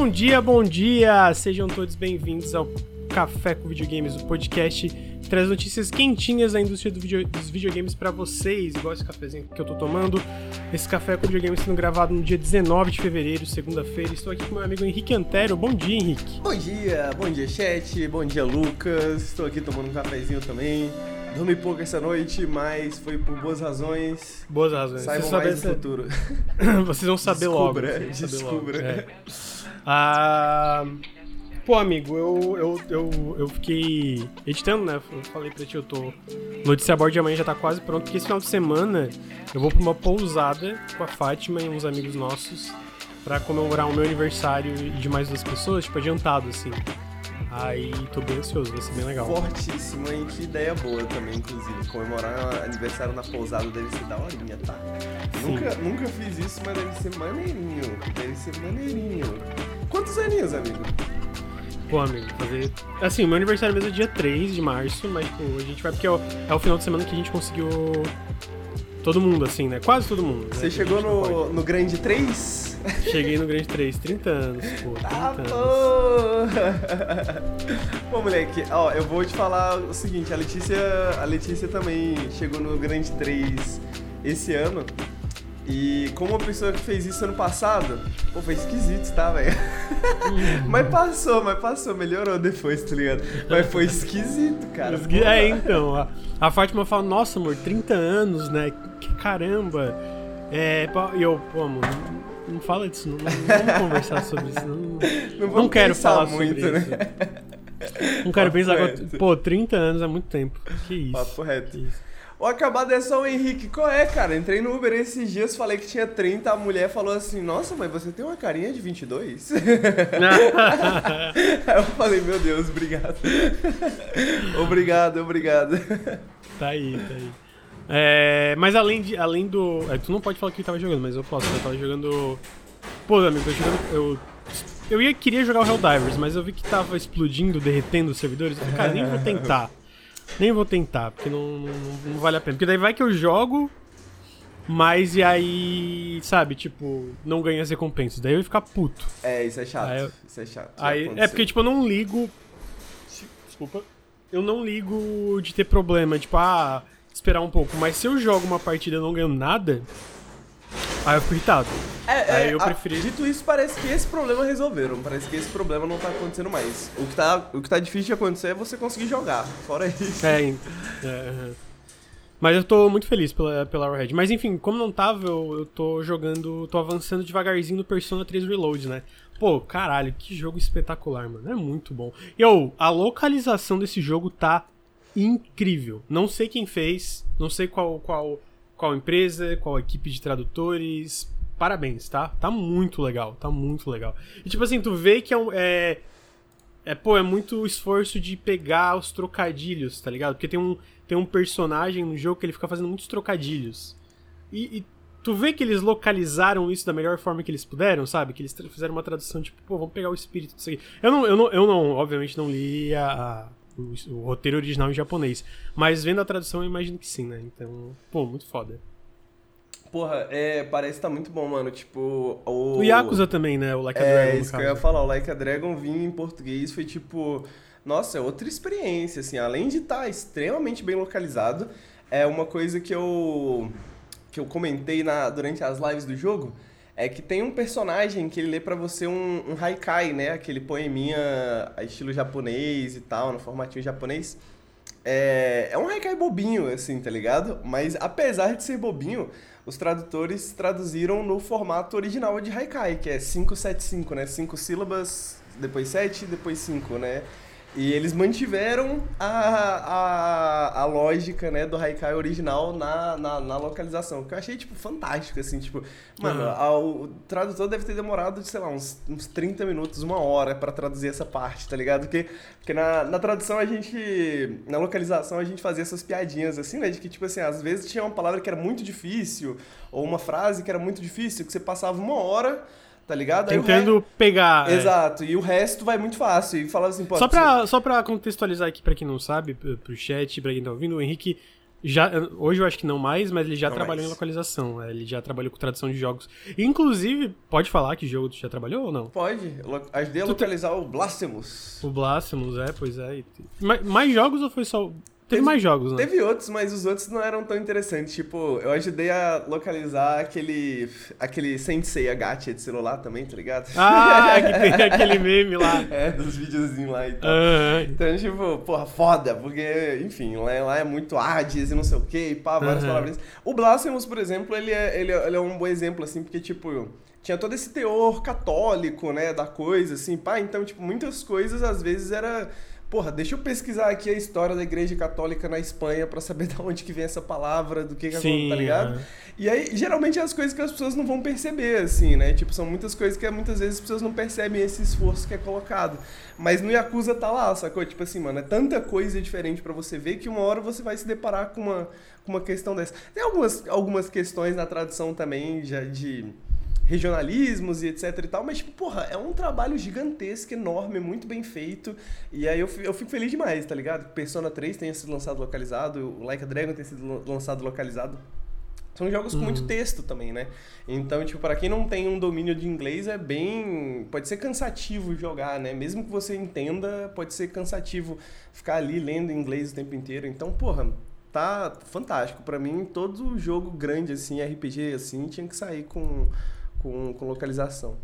Bom dia, bom dia! Sejam todos bem-vindos ao Café com Videogames, o podcast que traz notícias quentinhas da indústria do video, dos videogames para vocês, igual esse cafezinho que eu tô tomando. Esse café com videogames sendo gravado no dia 19 de fevereiro, segunda-feira. Estou aqui com meu amigo Henrique Antero. Bom dia, Henrique. Bom dia, bom dia, chat, bom dia, Lucas. Estou aqui tomando um cafezinho também. Dormi pouco essa noite, mas foi por boas razões. Boas razões. Saibam mais no futuro. Vocês vão saber Descubra, logo. vocês saber descubra. logo. É. Ah, pô, amigo, eu, eu, eu, eu fiquei editando, né? Eu falei pra ti, eu tô. Notícia Board de amanhã já tá quase pronto, porque esse final de semana eu vou pra uma pousada com a Fátima e uns amigos nossos pra comemorar o meu aniversário e de mais duas pessoas, tipo, adiantado, assim. Aí tô bem ansioso, vai ser bem legal. Fortíssimo, hein? Que ideia boa também, inclusive. Comemorar aniversário na pousada deve ser daorinha, tá? Sim. Nunca, nunca fiz isso, mas deve ser maneirinho. Deve ser maneirinho. Quantos aninhos, amigo? Pô, amigo, fazer. Assim, o meu aniversário mesmo é dia 3 de março, mas, pô, a gente vai porque é o, é o final de semana que a gente conseguiu. Todo mundo, assim, né? Quase todo mundo. né? Você chegou no, no grande 3? Cheguei no grande 3, 30 anos, pô. 30 Ah, anos. pô! Pô, moleque, ó, eu vou te falar o seguinte, a Letícia, a Letícia também chegou no Grande 3 esse ano. E como uma pessoa que fez isso ano passado, pô, foi esquisito, tá, velho? mas passou, mas passou, melhorou depois, tá ligado? Mas foi esquisito, cara. Gui- É, então. A, a Fátima fala, nossa, amor, 30 anos, né? Que caramba. É, e eu, pô, amor, não, não fala disso, não, não vamos conversar sobre isso. Não, Não, não quero falar muito, sobre né? isso. Não quero Papo pensar agora. reto. Pô, 30 anos é muito tempo. Que isso. Papo reto. que isso. O acabado é só o Henrique. Qual é, cara? Entrei no Uber esses dias, falei que tinha 30, a mulher falou assim, nossa, mas você tem uma carinha de 22? Aí eu falei, meu Deus, obrigado. obrigado, obrigado. Tá aí, tá aí. É, mas além, de, além do. é, tu não pode falar que tava jogando, mas eu posso. Eu tava jogando. Pô, amigo, eu jogando. Eu, eu ia, queria jogar o Helldivers, mas eu vi que tava explodindo, derretendo os servidores. Eu falei, cara, nem vou tentar. Nem vou tentar, porque não, não, não vale a pena. Porque daí vai que eu jogo, mas e aí, sabe, tipo, não ganho as recompensas. Daí eu ia ficar puto. É, isso é chato. Eu- Isso é chato. Aí, é porque, tipo, eu não ligo. Desculpa. Eu não ligo de ter problema, tipo, ah, esperar um pouco. Mas se eu jogo uma partida e não ganho nada, aí eu fico irritado. É, Aí é, eu a- preferi- Dito isso, parece que esse problema resolveram. Parece que esse problema não tá acontecendo mais. O que tá, o que tá difícil de acontecer é você conseguir jogar. Fora isso. É, é, aham. Mas eu tô muito feliz pela, pela Arrowhead. Mas enfim, como não tava, eu, eu tô jogando, tô avançando devagarzinho no Persona 3 Reload, né? Pô, caralho, que jogo espetacular, mano. É muito bom. E, ô, a localização desse jogo tá incrível. Não sei quem fez, não sei qual, qual, qual empresa, qual equipe de tradutores. Parabéns, tá? Tá muito legal, tá muito legal. E tipo assim, tu vê que é um. É, é, pô, é muito esforço de pegar os trocadilhos, tá ligado? Porque tem um, tem um personagem no jogo que ele fica fazendo muitos trocadilhos. E, e tu vê que eles localizaram isso da melhor forma que eles puderam, sabe? Que eles fizeram uma tradução tipo, pô, vamos pegar o espírito disso aqui. Eu não, eu não, eu não obviamente, não li a, a- o, o roteiro original em japonês. Mas vendo a tradução, eu imagino que sim, né? Então, pô, muito foda. Porra, é, parece que tá muito bom, mano. Tipo, o. O Yakuza também, né? O Like a É, Dragon, no isso que eu ia falar. O Like a Dragon vir em português foi tipo. Nossa, é outra experiência, assim. Além de estar extremamente bem localizado, é uma coisa que eu. que eu comentei na, durante as lives do jogo. É que tem um personagem que ele lê pra você um, um haikai, né? Aquele poeminha estilo japonês e tal, no formatinho japonês. É, é um haikai bobinho, assim, tá ligado? Mas apesar de ser bobinho, os tradutores traduziram no formato original de haikai, que é 575, né? Cinco sílabas, depois sete, depois cinco, né? E eles mantiveram a, a, a lógica, né, do haikai original na, na, na localização, que eu achei, tipo, fantástico, assim, tipo... Mano, Aham. a- o tradutor deve ter demorado, sei lá, uns, uns 30 minutos, uma hora pra traduzir essa parte, tá ligado? Porque, porque na, na tradução a gente. Na localização a gente fazia essas piadinhas assim, né? De que, tipo assim, às vezes tinha uma palavra que era muito difícil, ou uma frase que era muito difícil, que você passava uma hora, tá ligado? Tentando pegar. re- é. Exato, e o resto vai muito fácil. E falava assim, pô. Só você- pra, só pra contextualizar aqui pra quem não sabe, pro chat, pra quem tá ouvindo, o Henrique Já, hoje eu acho que não mais, mas ele já Não trabalhou mais. em localização. é, Ele já trabalhou com tradução de jogos. Inclusive, pode falar que jogo tu já trabalhou ou não? Pode. Ajudei a Tu te- localizar o Blasphemous. O Blasphemous, é, pois é. Mais jogos ou foi só. Teve, mais jogos, né? Teve outros, mas os outros não eram tão interessantes. Tipo, eu ajudei a localizar aquele. aquele Sensei Gacha de celular também, tá ligado? Ah, que tem aquele meme lá. é, dos videozinhos lá e tal. Aham. Então, tipo, porra, foda, porque, enfim, lá, lá é muito Hades e não sei o que, e pá, várias Aham. palavras. O Blasphemous, por exemplo, ele é, ele, é, ele é um bom exemplo, assim, porque, tipo, tinha todo esse teor católico, né, da coisa, assim, pá, então, tipo, muitas coisas, às vezes, era... Porra, deixa eu pesquisar aqui a história da Igreja Católica na Espanha pra saber de onde que vem essa palavra, do que que Sim, acontece, tá ligado? aham. E aí, geralmente, é as coisas que as pessoas não vão perceber, assim, né? Tipo, são muitas coisas que muitas vezes as pessoas não percebem esse esforço que é colocado. Mas no Yakuza tá lá, sacou? Tipo assim, mano, é tanta coisa diferente pra você ver que uma hora você vai se deparar com uma, com uma questão dessa. Tem algumas, algumas questões na tradução também já de regionalismos e etc e tal, mas, tipo, porra, é um trabalho gigantesco, enorme, muito bem feito. E aí eu, eu fico feliz demais, tá ligado? Persona 3 tenha sido lançado localizado, o Like a Dragon tenha sido lan- lançado localizado. São jogos com muito texto também, né? Então, tipo, para quem não tem um domínio de inglês, é bem. Pode ser cansativo jogar, né? Mesmo que você entenda, pode ser cansativo ficar ali lendo inglês o tempo inteiro. Então, porra, tá fantástico. Para mim, todo jogo grande, assim, RPG, assim, tinha que sair com, com, com localização.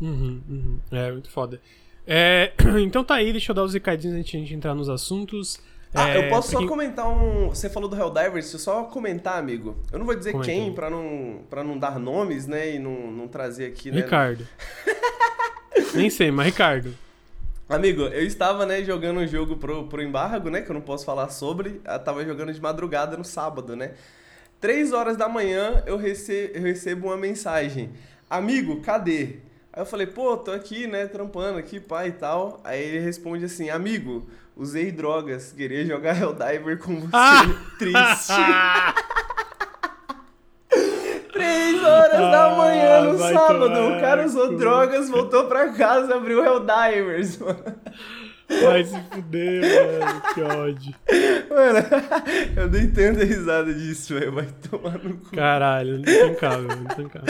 Uhum, uhum. É, muito foda. É, então tá aí, deixa eu dar os recadinhos antes de a gente entrar nos assuntos. Ah, É, eu posso pra só quem- comentar um. Você falou do Helldivers, deixa eu só comentar, amigo. Eu não vou dizer Comenta quem, pra não, pra não dar nomes, né? E não, não trazer aqui, né? Ricardo. Nem sei, mas Ricardo. Amigo, eu estava, né, jogando um jogo pro, pro embargo, né, que eu não posso falar sobre. Eu tava jogando de madrugada no sábado, né. Três horas da manhã eu, rece eu recebo uma mensagem. Amigo, cadê? Aí eu falei, pô, tô aqui, né, trampando aqui, pai e tal. Aí ele responde assim, amigo, usei drogas, queria jogar Helldiver com você. Ah! Triste. Três horas da Ah, manhã no vai sábado. O cara usou drogas, voltou pra casa, abriu Helldivers, mano. Vai se fuder, mano. Que ódio. Mano, eu dei tanta risada disso, velho. Vai tomar no cu. Caralho, não tem cabo, não tem cabo.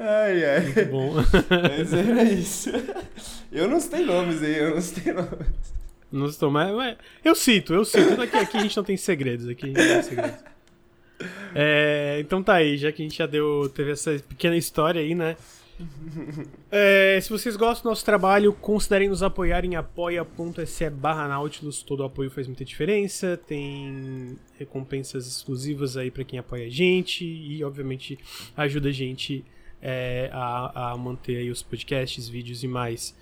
Ai, ai. Muito bom. Mas era isso. Eu não citei nomes aí, eu não citei nomes. Não estou mais. mas Eu cito, eu cito. Aqui, aqui a gente não tem segredos. Aqui a gente não tem segredos. É, então tá aí, já que a gente já deu, teve essa pequena história aí, né? É, se vocês gostam do nosso trabalho, considerem nos apoiar em apoia.se barra Nautilus. Todo apoio faz muita diferença. Tem recompensas exclusivas aí pra quem apoia a gente e, obviamente, ajuda a gente é, a, a manter aí os podcasts, vídeos e mais.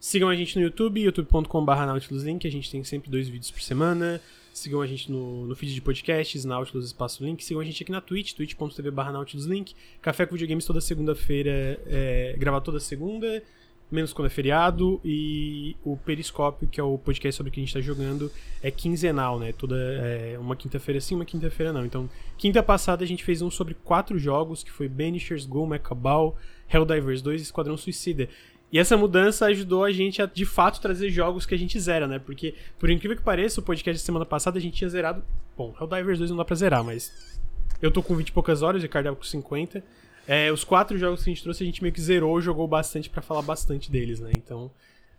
Sigam a gente no YouTube, youtube.com.br nautiluslink, a gente tem sempre dois vídeos por semana. Sigam a gente no, no feed de podcasts, Nautilus Espaço Link. Sigam a gente aqui na Twitch, twitch.tv barra nautiluslink. Café com videogames toda segunda-feira, é, gravado toda segunda, menos quando é feriado. E o Periscópio, que é o podcast sobre o que a gente tá jogando, é quinzenal, né? Toda, é, uma quinta-feira sim, uma quinta-feira não. Então, quinta passada a gente fez um sobre quatro jogos, que foi Banishers, Go, Macabal, Helldivers 2 e Esquadrão Suicida. E essa mudança ajudou a gente a, de fato, trazer jogos que a gente zera, né? Porque, por incrível que pareça, o podcast da semana passada a gente tinha zerado. Bom, Helldivers 2 não dá pra zerar, mas. Eu tô com 20 e poucas horas, o Ricardo tava com 50. É, os quatro jogos que a gente trouxe, a gente meio que zerou, jogou bastante pra falar bastante deles, né? Então,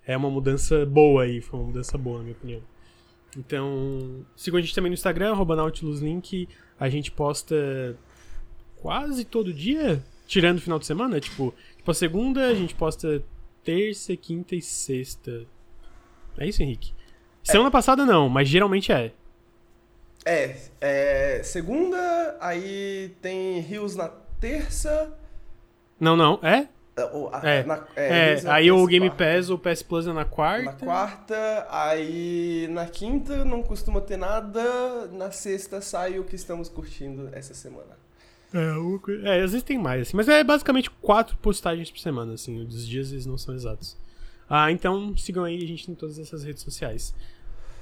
é uma mudança boa aí, foi uma mudança boa, na minha opinião. Então, sigam a gente também no Instagram, NautilusLink. A gente posta quase todo dia, tirando o final de semana. Tipo, tipo, a segunda a gente posta terça, quinta e sexta. É isso, Henrique? Semana passada não, mas geralmente é. É, é. Segunda, aí tem Rios na terça. Não, não, é? a- É. na- É, na aí o Game quarta. Pass ou o PS Plus é na quarta. Na quarta, aí na quinta não costuma ter nada, na sexta sai o que estamos curtindo essa semana. É, coi- é, às vezes tem mais, assim. Mas é basicamente quatro postagens por semana, assim. Os dias eles não são exatos. Ah, então sigam aí a gente em todas essas redes sociais.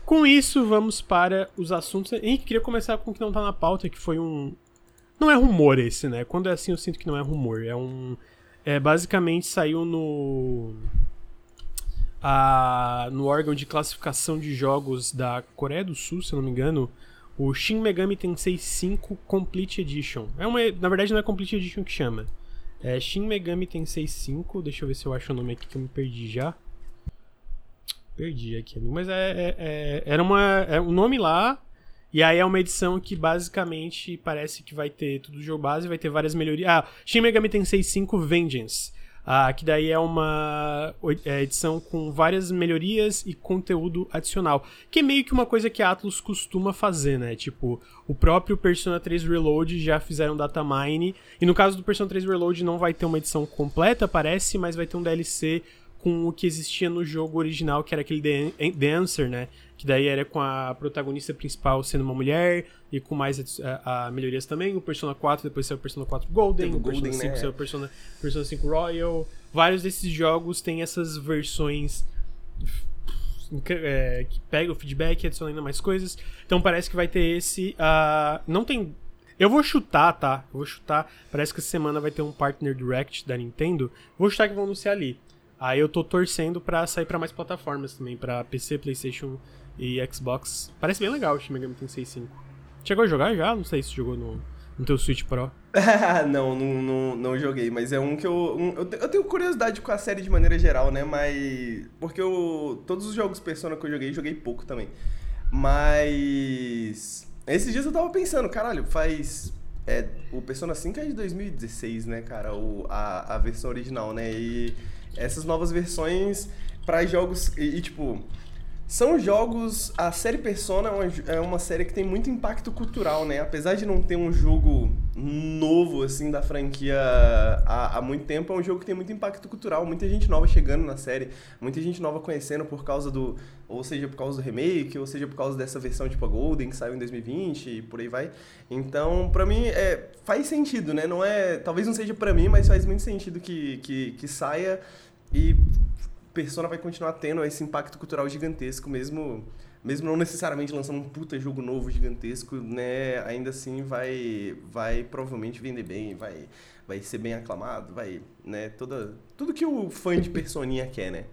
Com isso, vamos para os assuntos. Henrique, queria começar com o que não tá na pauta, que foi um. Não é rumor esse, né? Quando é assim eu sinto que não é rumor. É um. É, basicamente saiu no. a- no órgão de classificação de jogos da Coreia do Sul, se eu não me engano, o Shin Megami Tensei 5 Complete Edition. É uma, na verdade não é Complete Edition que chama. É Shin Megami Tensei 5, deixa eu ver se eu acho o nome aqui que eu me perdi já. Perdi aqui, mas é, é, é era uma é um nome lá e aí é uma edição que basicamente parece que vai ter tudo jogo base, vai ter várias melhorias. Ah, Shin Megami Tensei 5 Vengeance. Ah, que daí é uma é, edição com várias melhorias e conteúdo adicional. Que é meio que uma coisa que a Atlus costuma fazer, né? Tipo, o próprio Persona 3 Reload já fizeram datamine. E no caso do Persona 3 Reload não vai ter uma edição completa, parece, mas vai ter um DLC com o que existia no jogo original, que era aquele The, The Answer, né? Que daí era com a protagonista principal sendo uma mulher e com mais a, a melhorias também. O Persona 4 depois saiu o Persona 4 Golden, o Persona Golden, 5 né? saiu o Persona, Persona 5 Royal. Vários desses jogos têm essas versões é, que pega o feedback e adiciona ainda mais coisas. Então parece que vai ter esse. Uh, não tem. Eu vou chutar, tá? Eu vou chutar. Parece que essa semana vai ter um Partner Direct da Nintendo. Vou chutar que vão anunciar ali. Aí eu tô torcendo pra sair pra mais plataformas também, pra PC, Playstation e Xbox. Parece bem legal o Shin Megami Tensei 5. Chegou a jogar já? Não sei se jogou no, no teu Switch Pro. não, não, não, não, joguei, mas é um que eu, um, eu. Eu tenho curiosidade com a série de maneira geral, né? Mas. Porque eu. Todos os jogos Persona que eu joguei, joguei pouco também. Mas. Esses dias eu tava pensando, caralho, faz. É, o Persona 5 é de 2016, né, cara? O, a, a versão original, né? E essas novas versões para jogos. E, e, tipo. São jogos. A série Persona é uma, é uma, série que tem muito impacto cultural, né? Apesar de não ter um jogo novo, assim, da franquia há, há, muito tempo, é um jogo que tem muito impacto cultural. Muita gente nova chegando na série, muita gente nova conhecendo por causa do. Ou seja, por causa do remake, ou seja, por causa dessa versão tipo a Golden, que saiu em 2020 e por aí vai. Então, pra mim, é, faz sentido, né? Não é. Talvez não seja pra mim, mas faz muito sentido que, que, que saia. E Persona vai continuar tendo esse impacto cultural gigantesco, mesmo mesmo não necessariamente lançando um puta jogo novo gigantesco, né? Ainda assim vai vai provavelmente vender bem, vai vai ser bem aclamado, vai, né? Toda tudo que o fã de Personinha quer, né?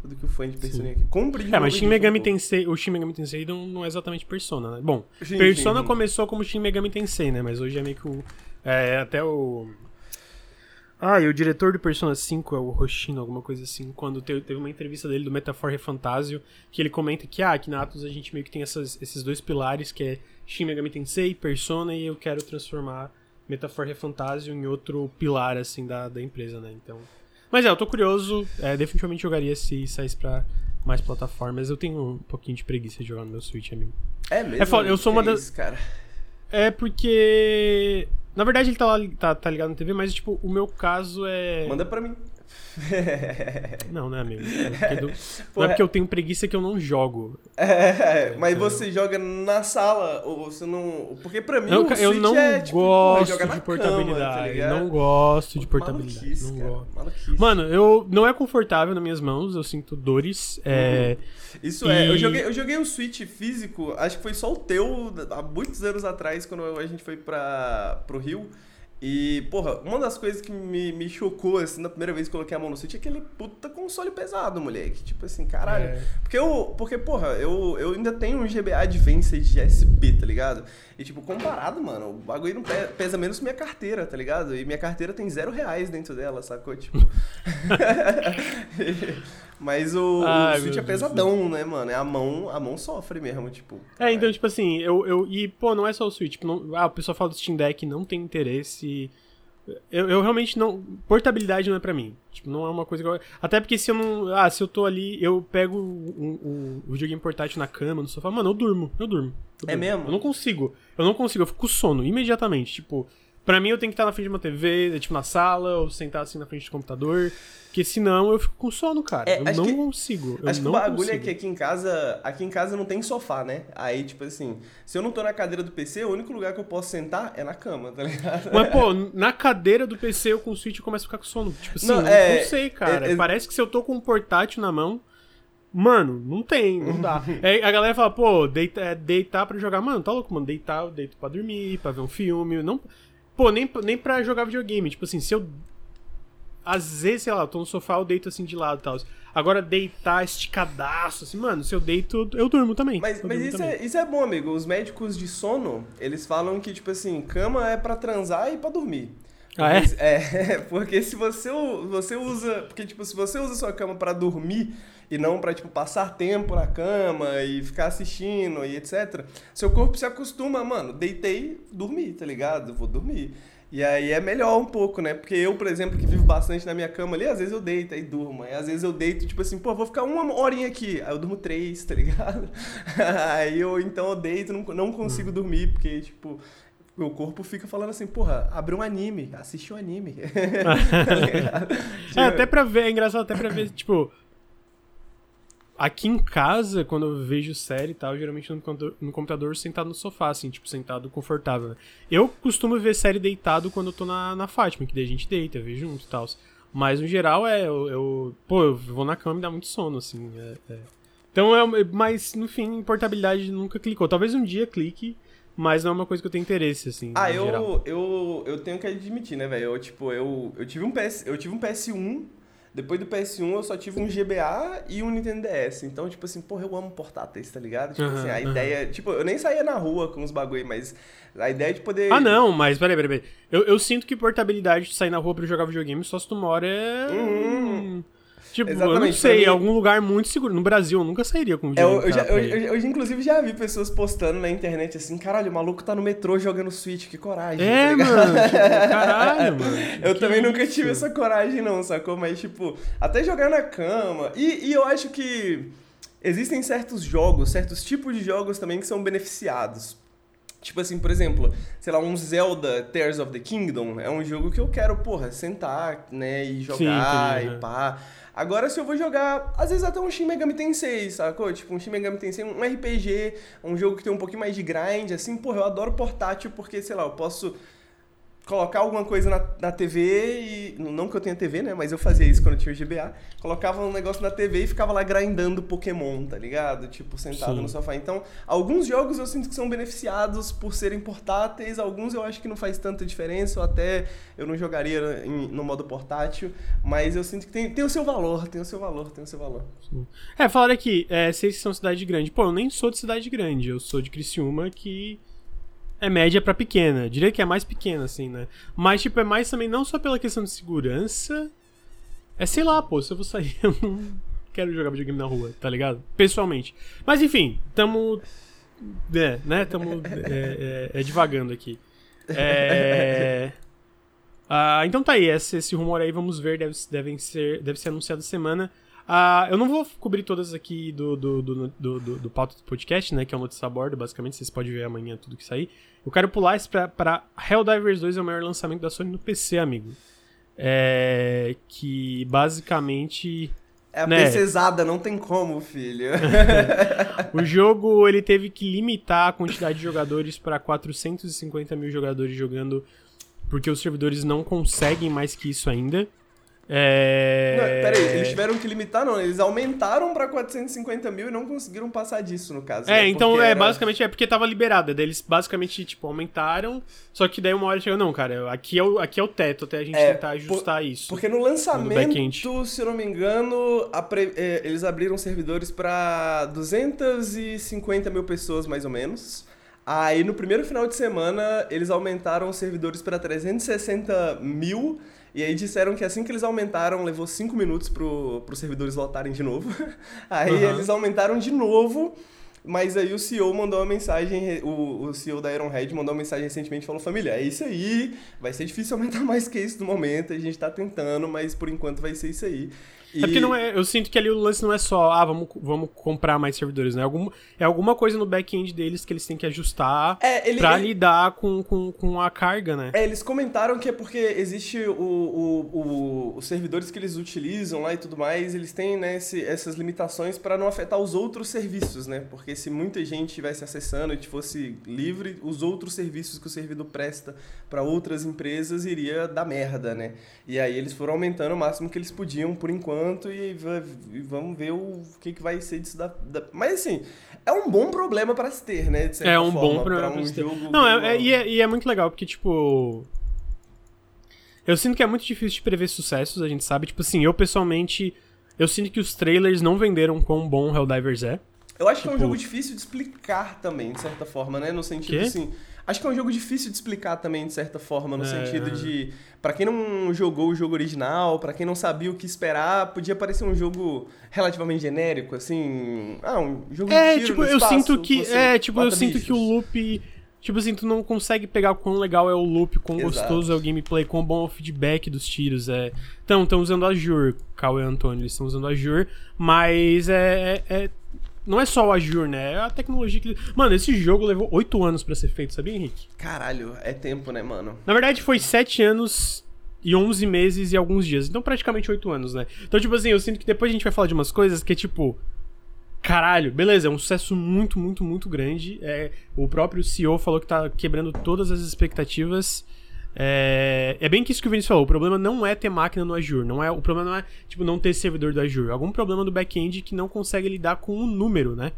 Tudo que o fã de Personinha quer. Compre de É, mas Shin Megami Tensei, o Shin Megami Tensei não, não é exatamente Persona, né? Bom, sim, Persona sim, sim. começou como Shin Megami Tensei, né? Mas hoje é meio que o é, até o ah, e o diretor do Persona 5 é o Hoshino, alguma coisa assim, quando teve, uma entrevista dele do Metaphor Fantasio, que ele comenta que, ah, aqui na Atos a gente meio que tem essas, esses dois pilares, que é Shin Megami Tensei, Persona, e eu quero transformar Metaphor Fantasio em outro pilar, assim, da, da empresa, né, então... Mas é, eu tô curioso, é, definitivamente jogaria se saísse pra mais plataformas, eu tenho um pouquinho de preguiça de jogar no meu Switch, amigo. É mesmo? É foda, eu sou uma das... cara? É porque na verdade, ele tá lá, tá, tá ligado na TV, mas, tipo, o meu caso é. Manda pra mim. não, né, amigo? É do... não é porque eu tenho preguiça que eu não jogo. É, mas então... você joga na sala, ou você não. Porque pra mim, eu, o eu não é, tipo, gosto de portabilidade. Cama, tá não gosto de portabilidade. Não gosto. Mano, eu não é confortável nas minhas mãos, eu sinto dores. É, uhum. É, Isso e... é, eu joguei, eu joguei o Switch físico, acho que foi só o teu há muitos anos atrás, quando a gente foi pra, pro Rio. E, porra, uma das coisas que me, me chocou, assim, na primeira vez que coloquei a mão no Switch é aquele puta console pesado, moleque. Tipo assim, caralho. É. Porque eu, porque, porra, eu, eu ainda tenho um GBA Advanced SP, tá ligado? E, tipo, comparado, mano, o bagulho não pesa, pesa menos que minha carteira, tá ligado? E minha carteira tem zero reais dentro dela, sacou? Tipo. Mas o, Ai, o Switch é pesadão, Deus. né, mano? É a mão, a mão sofre mesmo, tipo. É, então, tipo assim, eu, eu. E, pô, não é só o Switch. Tipo, não, ah, o pessoal fala do Steam Deck, não tem interesse. Eu, eu realmente não. Portabilidade não é pra mim. Tipo, não é uma coisa que eu. Até porque se eu não. Ah, se eu tô ali, eu pego o, o, videogame portátil na cama, no sofá, mano, eu durmo. Eu durmo. Eu é durmo. mesmo? Eu não consigo. Eu não consigo, eu fico com sono imediatamente. Tipo, Pra mim, eu tenho que estar na frente de uma TV, tipo na sala, ou sentar assim na frente do computador. Porque senão eu fico com sono, cara. É, eu não que, consigo. Eu acho que o bagulho consigo. é que aqui em casa. Aqui em casa não tem sofá, né? Aí, tipo assim, se eu não tô na cadeira do PC, o único lugar que eu posso sentar é na cama, tá ligado? Mas, pô, na cadeira do PC eu com o Switch eu começo a ficar com sono. Tipo assim, não, é, não sei, cara. É, é, Parece que se eu tô com um portátil na mão. Mano, não tem, não dá. é, a galera fala, pô, deita, é, deitar pra jogar. Mano, tá louco, mano. Deitar, eu deito pra dormir, pra ver um filme. Não, Pô, nem, nem pra jogar videogame. Tipo assim, se eu às vezes, sei lá, eu tô no sofá, eu deito assim de lado e tal. Agora, deitar esticadaço, assim, mano, se eu deito, eu durmo também. Mas, mas isso, é, isso é bom, amigo. Os médicos de sono, eles falam que, tipo assim, cama é para transar e para dormir. Ah, é? É, porque se você, você usa. Porque, tipo, se você usa sua cama para dormir e não para tipo, passar tempo na cama e ficar assistindo e etc., seu corpo se acostuma, mano, deitei, dormi, tá ligado? Vou dormir. E aí é melhor um pouco, né? Porque eu, por exemplo, que vivo bastante na minha cama ali, às vezes eu deito e durmo. E às vezes eu deito, tipo assim, pô, vou ficar uma horinha aqui. Aí eu durmo três, tá ligado? aí eu, então, eu deito, não, não consigo hum. dormir, porque, tipo, meu corpo fica falando assim, porra, abre um anime, assiste um anime. é, até pra ver, é engraçado até pra ver, tipo, Aqui em casa, quando eu vejo série e tal, geralmente no computador, no computador sentado no sofá, assim, tipo, sentado confortável. Né? Eu costumo ver série deitado quando eu tô na, na Fátima, que daí a gente deita, vê junto e tal. Mas no geral é, eu, eu, Pô, eu vou na cama e dá muito sono, assim. É, é. Então é. Mas, no fim, portabilidade nunca clicou. Talvez um dia clique, mas não é uma coisa que eu tenho interesse, assim. Ah, eu, eu, eu tenho que admitir, né, velho? Eu, tipo, eu, eu tive um PS. Eu tive um PS1 depois do PS1 eu só tive um GBA e um Nintendo DS. Então, tipo assim, porra, eu amo portáteis, tá ligado? Tipo uhum, assim, a uhum. ideia. Tipo, eu nem saía na rua com os bagulho, mas a ideia de poder. Ah, não, mas peraí, peraí, peraí. Eu, eu sinto que portabilidade de sair na rua pra jogar videogame só se tu mora é. Uhum. Tipo, Exatamente, eu não sei, mim... algum lugar muito seguro. No Brasil, eu nunca sairia com videogame. É, eu, já, eu, eu, eu, inclusive, já vi pessoas postando na internet assim, caralho, o maluco tá no metrô jogando Switch, que coragem. É, tá mano, tipo, caralho, mano. Eu também isso? nunca tive essa coragem, não, sacou? Mas, tipo, até jogar na cama. E, e eu acho que existem certos jogos, certos tipos de jogos também que são beneficiados. Tipo assim, por exemplo, sei lá, um Zelda Tears of the Kingdom é um jogo que eu quero, porra, sentar, né, e jogar Sim, e pá. Agora, se eu vou jogar, às vezes até um Shin Megami Tensei, sacou? Tipo, um Shin Megami Tensei, um RPG, um jogo que tem um pouquinho mais de grind, assim, porra, eu adoro portátil porque, sei lá, eu posso colocar alguma coisa na, na TV e. Não que eu tenha TV, né? Mas eu fazia isso quando eu tinha o GBA. Colocava um negócio na TV e ficava lá grindando Pokémon, tá ligado? Tipo, sentado Sim. no sofá. Então, alguns jogos eu sinto que são beneficiados por serem portáteis, alguns eu acho que não faz tanta diferença, ou até eu não jogaria em, no modo portátil. Mas eu sinto que tem, tem o seu valor, tem o seu valor, tem o seu valor. Sim. É, falaram aqui, é, vocês são cidade grande. Pô, eu nem sou de cidade grande, eu sou de Criciúma que é média para pequena. Diria que é mais pequena, assim, né? Mas, tipo, é mais também não só pela questão de segurança. É sei lá, pô, se eu vou sair, eu não quero jogar videogame na rua, tá ligado? Pessoalmente. Mas enfim, tamo. É, né? Tamo é, é, é divagando aqui. É. Ah, então tá aí, esse, esse rumor aí, vamos ver, deve, devem ser, deve ser anunciado semana. Uh, eu não vou cobrir todas aqui do, do, do, do, do, do pauta do podcast, né? Que é o Notícia a Bordo, basicamente. Vocês podem ver amanhã tudo que sair. Eu quero pular isso pra, pra Helldivers 2 é o maior lançamento da Sony no PC, amigo. É, que basicamente... É a né, PCzada, não tem como, filho. o jogo, ele teve que limitar a quantidade de jogadores para 450 mil jogadores jogando, porque os servidores não conseguem mais que isso ainda. É... Não, peraí, eles tiveram que limitar, não. Eles aumentaram pra 450 mil e não conseguiram passar disso, no caso. É, né? então, é, era... basicamente, é porque tava liberado. Daí eles basicamente, tipo, aumentaram. Só que daí uma hora chegou, não, cara, aqui é o, aqui é o teto até a gente é, tentar ajustar por, isso. Porque no lançamento, se eu não me engano, pre, é, eles abriram servidores pra 250 mil pessoas, mais ou menos. Aí no primeiro final de semana, eles aumentaram os servidores para 360 mil. E aí disseram que assim que eles aumentaram, levou cinco minutos pro, os servidores lotarem de novo. aí uhum. eles aumentaram de novo. Mas aí o CEO mandou uma mensagem, o, o CEO da Ironhead mandou uma mensagem recentemente falou, família, é isso aí, vai ser difícil aumentar mais que isso no momento, a gente tá tentando, mas por enquanto vai ser isso aí. E... É porque não é, eu sinto que ali o lance não é só, ah, vamos, vamos comprar mais servidores, né? Algum, é alguma coisa no back-end deles que eles têm que ajustar é, ele, pra ele... lidar com, com, com a carga, né? É, eles comentaram que é porque existe o, o, o, os servidores que eles utilizam lá e tudo mais, eles têm né, esse, essas limitações para não afetar os outros serviços, né? Porque se muita gente estivesse acessando e fosse livre, os outros serviços que o servidor presta para outras empresas iria dar merda, né? E aí eles foram aumentando o máximo que eles podiam por enquanto enquanto e, e vamos ver o que, que vai ser disso da, da... Mas assim, é um bom problema para se ter, né? é um forma, bom problema pra um jogo. Não, é, é, e, é, e é muito legal, porque, tipo. Eu sinto que é muito difícil de prever sucessos, a gente sabe. Tipo assim, eu pessoalmente. Eu sinto que os trailers não venderam quão bom Helldivers é. Eu acho que é um jogo difícil de explicar também, de certa forma, né? No sentido Quê? assim. Acho que é um jogo difícil de explicar também, de certa forma, no É. sentido de. Pra quem não jogou o jogo original, pra quem não sabia o que esperar, podia parecer um jogo relativamente genérico, assim. Ah, um jogo É, de tipo, eu espaço, sinto que. É, tipo, eu mata sinto bichos. que o loop. Tipo assim, tu não consegue pegar quão legal é o loop, quão Exato. gostoso é o gameplay, quão bom é o feedback dos tiros. É... Então, estão usando Azure, Cauê e Antônio, eles estão usando Azure, mas é, é- é- Não é só o Azure, né? É a tecnologia que. Mano, esse jogo levou 8 anos pra ser feito, sabia, Henrique? Caralho, é tempo, né, mano? Na verdade, foi 7 anos e 11 meses e alguns dias. Então, praticamente 8 anos, né? Então, tipo assim, eu sinto que depois a gente vai falar de umas coisas que é tipo. Caralho, beleza, é um sucesso muito, muito, muito grande. É, o próprio CEO falou que tá quebrando todas as expectativas. É, é bem que isso que o Vinícius falou. O problema não é ter máquina no Azure. Não é, o problema não é, tipo, não ter servidor do Azure. Algum problema do back-end que não consegue lidar com o número, né?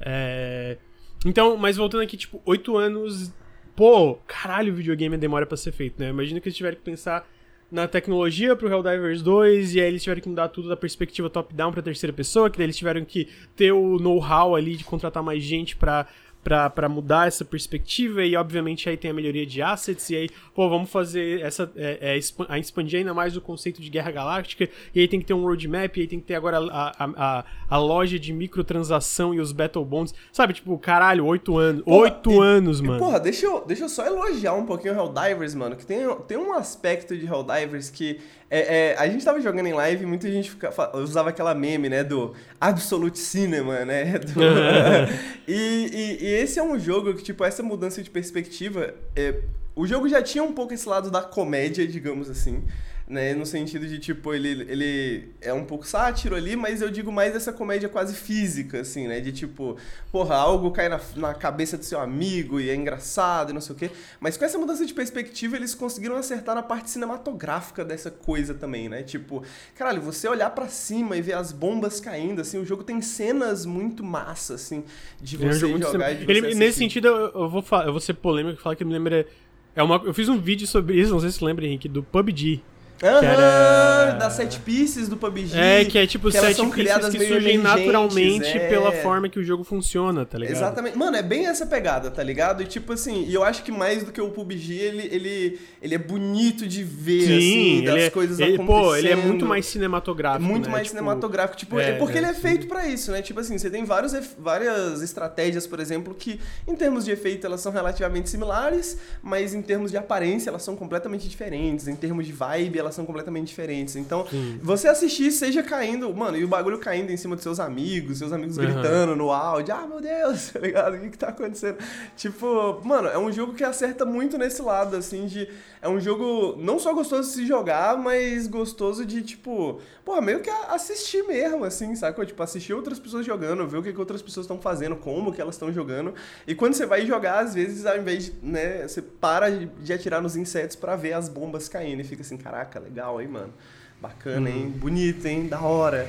É, então, mas voltando aqui, tipo, 8 anos. Pô, caralho, o videogame demora pra ser feito, né? Imagina que eles tiveram que pensar na tecnologia pro Helldivers 2, e aí eles tiveram que mudar tudo da perspectiva top-down pra terceira pessoa, que daí eles tiveram que ter o know-how ali de contratar mais gente pra, pra, pra mudar essa perspectiva, e obviamente aí tem a melhoria de assets, e aí, pô, vamos fazer essa. É, é, a expandir ainda mais o conceito de guerra galáctica, e aí tem que ter um roadmap, e aí tem que ter agora a, a, a, a loja de microtransação e os Battle Bonds. Sabe, tipo, caralho, oito anos. Oito e- anos, E, mano. porra, deixa eu, deixa eu só elogiar um pouquinho o Helldivers, mano. Que tem, tem um aspecto de Helldivers que. É, é, a gente tava jogando em live e muita gente fica- fa- usava aquela meme, né? Do Absolute Cinema, né? do- e, e- e esse é um jogo que, tipo, essa mudança de perspectiva. é, o jogo já tinha um pouco esse lado da comédia, digamos assim. Né, no sentido de, tipo, ele, ele é um pouco sátiro ali, mas eu digo mais essa comédia quase física, assim, né? De tipo, porra, algo cai na, na cabeça do seu amigo e é engraçado e não sei o quê. Mas com essa mudança de perspectiva, eles conseguiram acertar na parte cinematográfica dessa coisa também, né? Tipo, caralho, você olhar pra cima e ver as bombas caindo, assim, o jogo tem cenas muito massa, assim, de Ele é um você jogar e de Ele- você Nesse assistir. sentido, eu, eu vou falar, eu vou ser polêmico e falar que me lembra. É uma, eu fiz um vídeo sobre isso, não sei se você lembra, Henrique, do PUBG. Aham, era- das set pieces do PUBG. É, que é tipo que sete são pieces que surgem naturalmente é. pela forma que o jogo funciona, tá ligado? Exatamente. Mano, é bem essa pegada, tá ligado? E tipo assim, e eu acho que mais do que o PUBG, ele, ele, ele é bonito de ver, Sim, assim, das é, coisas ele, acontecendo. pô, ele é muito mais cinematográfico. Muito né? mais Tipo, cinematográfico. Tipo, é, é, porque ele é, é feito pra isso, né? Tipo assim, você tem vários, várias estratégias, por exemplo, que em termos de efeito elas são relativamente similares, mas em termos de aparência elas são completamente diferentes. Em termos de vibe elas são completamente diferentes. Então, você assistir, seja caindo, mano, e o bagulho caindo em cima dos seus amigos, seus amigos Aham. gritando no áudio, ah, meu Deus, tá ligado? O que que tá acontecendo? Tipo, mano, é um jogo que acerta muito nesse lado, assim, de. É um jogo não só gostoso de se jogar, mas gostoso de, tipo, porra, meio que assistir mesmo, assim, sacou? Tipo, assistir outras pessoas jogando, ver o que, que outras pessoas estão fazendo, como que elas estão jogando. E quando você vai jogar, às vezes, ao invés de, né, você para de de atirar nos insetos pra ver as bombas caindo e fica assim, caraca, legal, hein, mano? Bacana, hein? Bonito, hein? Da hora.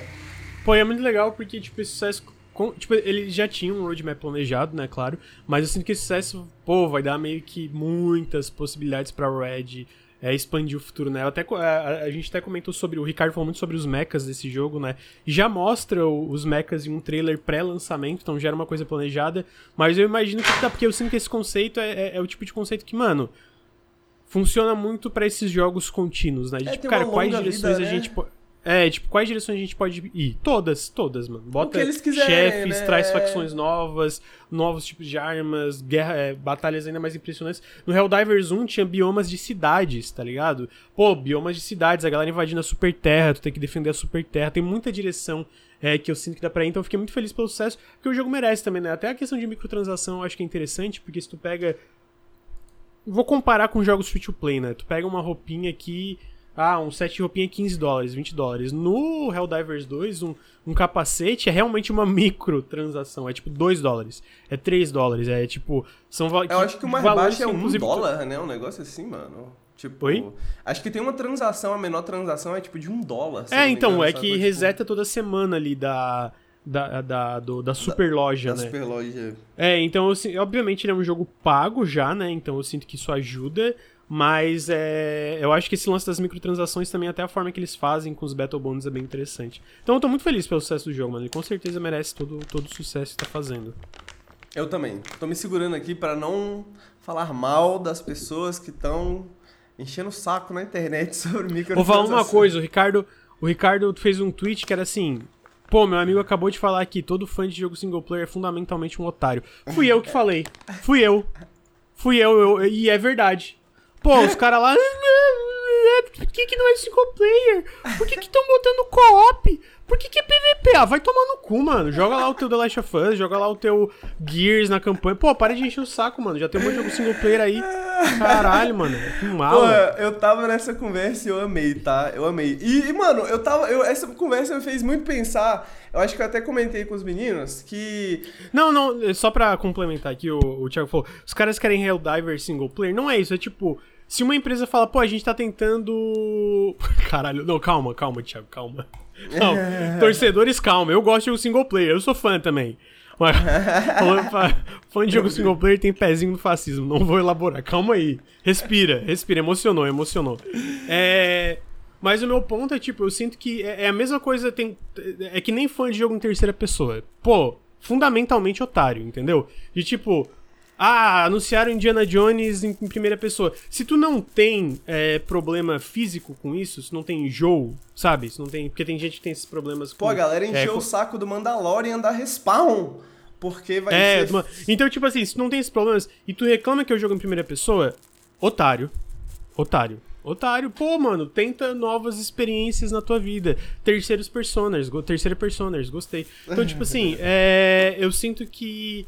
Pô, e é muito legal porque, tipo, esse sucesso. com- tipo, ele já tinha um roadmap planejado, né, claro. Mas eu sinto que esse sucesso, pô, vai dar meio que muitas possibilidades pra Red é, expandir o futuro, né? Até, a, a gente até comentou sobre. O Ricardo falou muito sobre os mechas desse jogo, né? Já mostra o- os mechas em um trailer pré-lançamento, então já era uma coisa planejada. Mas eu imagino que tá, porque eu sinto que esse conceito é, é- é o tipo de conceito que, mano. Funciona muito pra esses jogos contínuos, né? É, tipo, cara, quais direções vida, a né? gente pode. É, tipo, quais direções a gente pode ir? Todas, todas, mano. Bota quiserem, chefes, né? traz É. facções novas, novos tipos de armas, guerra, é, batalhas ainda mais impressionantes. No Helldivers 1 tinha biomas de cidades, tá ligado? Pô, biomas de cidades, a galera invadindo a Super Terra, tu tem que defender a Super Terra. Tem muita direção é, que eu sinto que dá pra ir, então eu fiquei muito feliz pelo sucesso, porque o jogo merece também, né? Até a questão de microtransação eu acho que é interessante, porque se tu pega Vou comparar com jogos free to play, né? Tu pega uma roupinha aqui. Ah, um set de roupinha 15 dólares, 20 dólares. No Helldivers 2, um, um capacete é realmente uma microtransação. É tipo 2 dólares. É 3 dólares. É tipo. São Eu acho que o mais baixo é que, um inclusive, tu- dólar, né? Um negócio assim, mano. Tipo, Oi? Acho que tem uma transação, a menor transação é tipo de um dólar. É, então, é que Tipo, reseta toda semana ali da. Da, da, do, da super loja, da né? super loja. É, então, assim, obviamente ele é um jogo pago já, né? Então eu sinto que isso ajuda. Mas é, eu acho que esse lance das microtransações também, até a forma que eles fazem com os Battle Bonds é bem interessante. Então eu tô muito feliz pelo sucesso do jogo, mano. Ele com certeza merece todo, todo o sucesso que tá fazendo. Eu também. Tô me segurando aqui para não falar mal das pessoas que estão enchendo o saco na internet sobre microtransações. Vou falar uma coisa, o Ricardo, o Ricardo fez um tweet que era assim: Pô, meu amigo acabou de falar que todo fã de jogo single player é fundamentalmente um otário. Fui eu que falei. Fui eu. Fui eu, eu e é verdade. Pô, os caras lá. Por que, que não é single player? Por que estão botando co-op? Por que, que é PVP? Ah, vai tomar no cu, mano. Joga lá o teu The Last of Us, joga lá o teu Gears na campanha. Pô, para de encher o saco, mano. Já tem um monte de jogo single player aí. Caralho, mano. Que mal. Pô, eu tava nessa conversa e eu amei, tá? Eu amei. E, e, mano, eu tava. Eu, essa conversa me fez muito pensar. Eu acho que eu até comentei com os meninos que. Não, não, só pra complementar aqui, o, o Thiago falou: os caras querem Helldiver single player. Não é isso, é tipo. Se uma empresa fala, pô, a gente tá tentando. Caralho, não, calma, calma, Thiago, calma. Não, torcedores, calma. Eu gosto de jogo single player, eu sou fã também. Mas, fã de jogo single player tem pezinho no fascismo, não vou elaborar. Calma aí. Respira, respira. Emocionou, emocionou. É. Mas o meu ponto é, tipo, eu sinto que é, é a mesma coisa, tem. É que nem fã de jogo em terceira pessoa. Pô, fundamentalmente otário, entendeu? De tipo, ah, anunciaram Indiana Jones em, em primeira pessoa. Se tu não tem é, problema físico com isso, se não tem enjoo, sabe? Se não tem, porque tem gente que tem esses problemas. Pô, com, a galera encheu é, o saco do Mandalorian da Respawn. Porque vai é, ser. Então, tipo assim, se tu não tem esses problemas e tu reclama que eu jogo em primeira pessoa, otário. Otário. Otário, pô, mano, tenta novas experiências na tua vida. Terceiros personas, terceira personas, gostei. Então, tipo assim, é, eu sinto que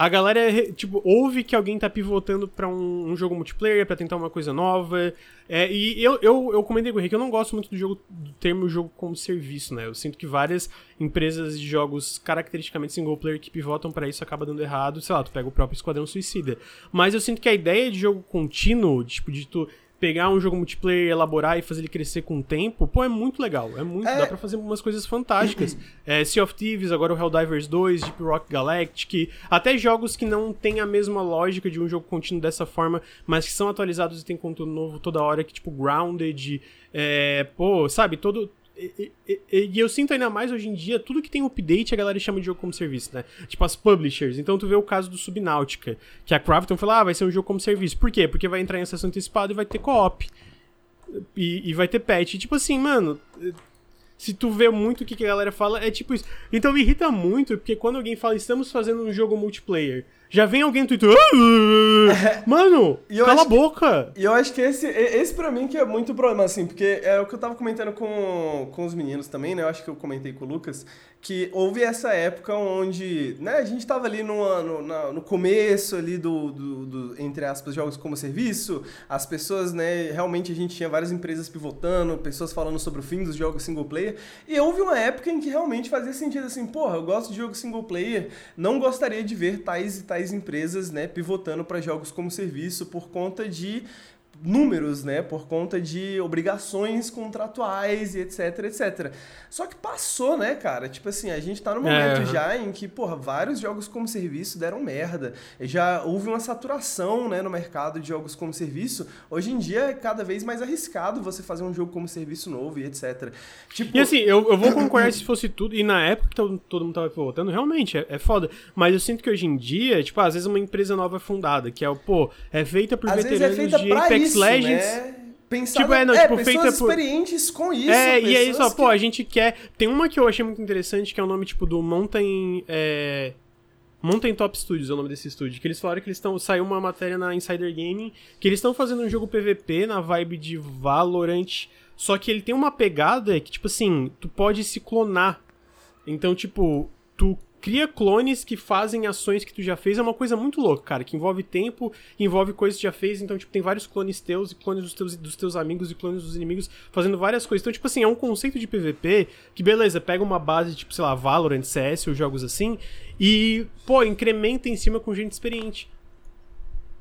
a galera, tipo, ouve que alguém tá pivotando pra um, um jogo multiplayer, pra tentar uma coisa nova. É, e eu, eu, eu comentei com o Rick, eu não gosto muito do jogo do termo jogo como serviço, né? Eu sinto que várias empresas de jogos caracteristicamente single player que pivotam para isso acaba dando errado. Sei lá, tu pega o próprio Esquadrão Suicida. Mas eu sinto que a ideia de jogo contínuo, tipo, de tu pegar um jogo multiplayer, elaborar e fazer ele crescer com o tempo, pô, é muito legal. É muito, é... dá pra fazer umas coisas fantásticas. é, sea of Thieves, agora o Helldivers 2, Deep Rock Galactic, até jogos que não têm a mesma lógica de um jogo contínuo dessa forma, mas que são atualizados e tem conteúdo novo toda hora, que tipo Grounded, é, pô, sabe, todo e, e, e, eu sinto ainda mais hoje em dia, tudo que tem update a galera chama de jogo como serviço, né? Tipo as publishers. Então tu vê o caso do Subnautica, que a Crafton falou, ah, vai ser um jogo como serviço. Por quê? Porque vai entrar em acesso antecipado e vai ter co-op. E, e vai ter patch. Tipo assim, mano, se tu vê muito o que, que a galera fala, é tipo isso. Então me irrita muito, porque quando alguém fala, estamos fazendo um jogo multiplayer, já vem alguém no Twitter. Ah, mano, cala a boca! E eu acho que esse, esse pra mim que é muito problema, assim, porque é o que eu tava comentando com, com os meninos também, né? Eu acho que eu comentei com o Lucas, que houve essa época onde, né, a gente tava ali no, no, no começo ali do, do, do, entre aspas, jogos como serviço, as pessoas, né, realmente a gente tinha várias empresas pivotando, pessoas falando sobre o fim dos jogos single player, e houve uma época em que realmente fazia sentido assim, porra, eu gosto de jogo single player, não gostaria de ver tais e tais empresas, né, pivotando para jogos como serviço por conta de números, né, por conta de obrigações contratuais e etc, etc. Só que passou, né, cara? Tipo assim, a gente tá no momento é. já em que, porra, vários jogos como serviço deram merda. Já houve uma saturação, né, no mercado de jogos como serviço. Hoje em dia é cada vez mais arriscado você fazer um jogo como serviço novo e etc. Tipo... E assim, eu, eu vou concordar se fosse tudo, e na época que todo, todo mundo tava votando, realmente é, é foda. Mas eu sinto que hoje em dia, tipo, às vezes uma empresa nova é fundada, que é o, pô, é feita por às veteranos é feita de Apex isso, Legends. Né? Pensada, tipo, é, não, é, tipo, feita por... experientes com isso. É, e é isso, ó, que... pô, a gente quer. Tem uma que eu achei muito interessante, que é o nome, tipo, do Mountain. É... Mountain Top Studios é o nome desse estúdio. Que eles falaram que eles estão. Saiu uma matéria na Insider Gaming. Que eles estão fazendo um jogo PVP na vibe de Valorant. Só que ele tem uma pegada que, tipo assim, tu pode se clonar. Então, tipo, tu cria clones que fazem ações que tu já fez. É uma coisa muito louca, cara, que envolve tempo, envolve coisas que tu já fez. Então, tipo, tem vários clones teus e clones dos teus, dos teus amigos e clones dos inimigos fazendo várias coisas. Então, tipo assim, é um conceito de PVP que, beleza, pega uma base, tipo, sei lá, Valorant, CS ou jogos assim, e, pô, incrementa em cima com gente experiente.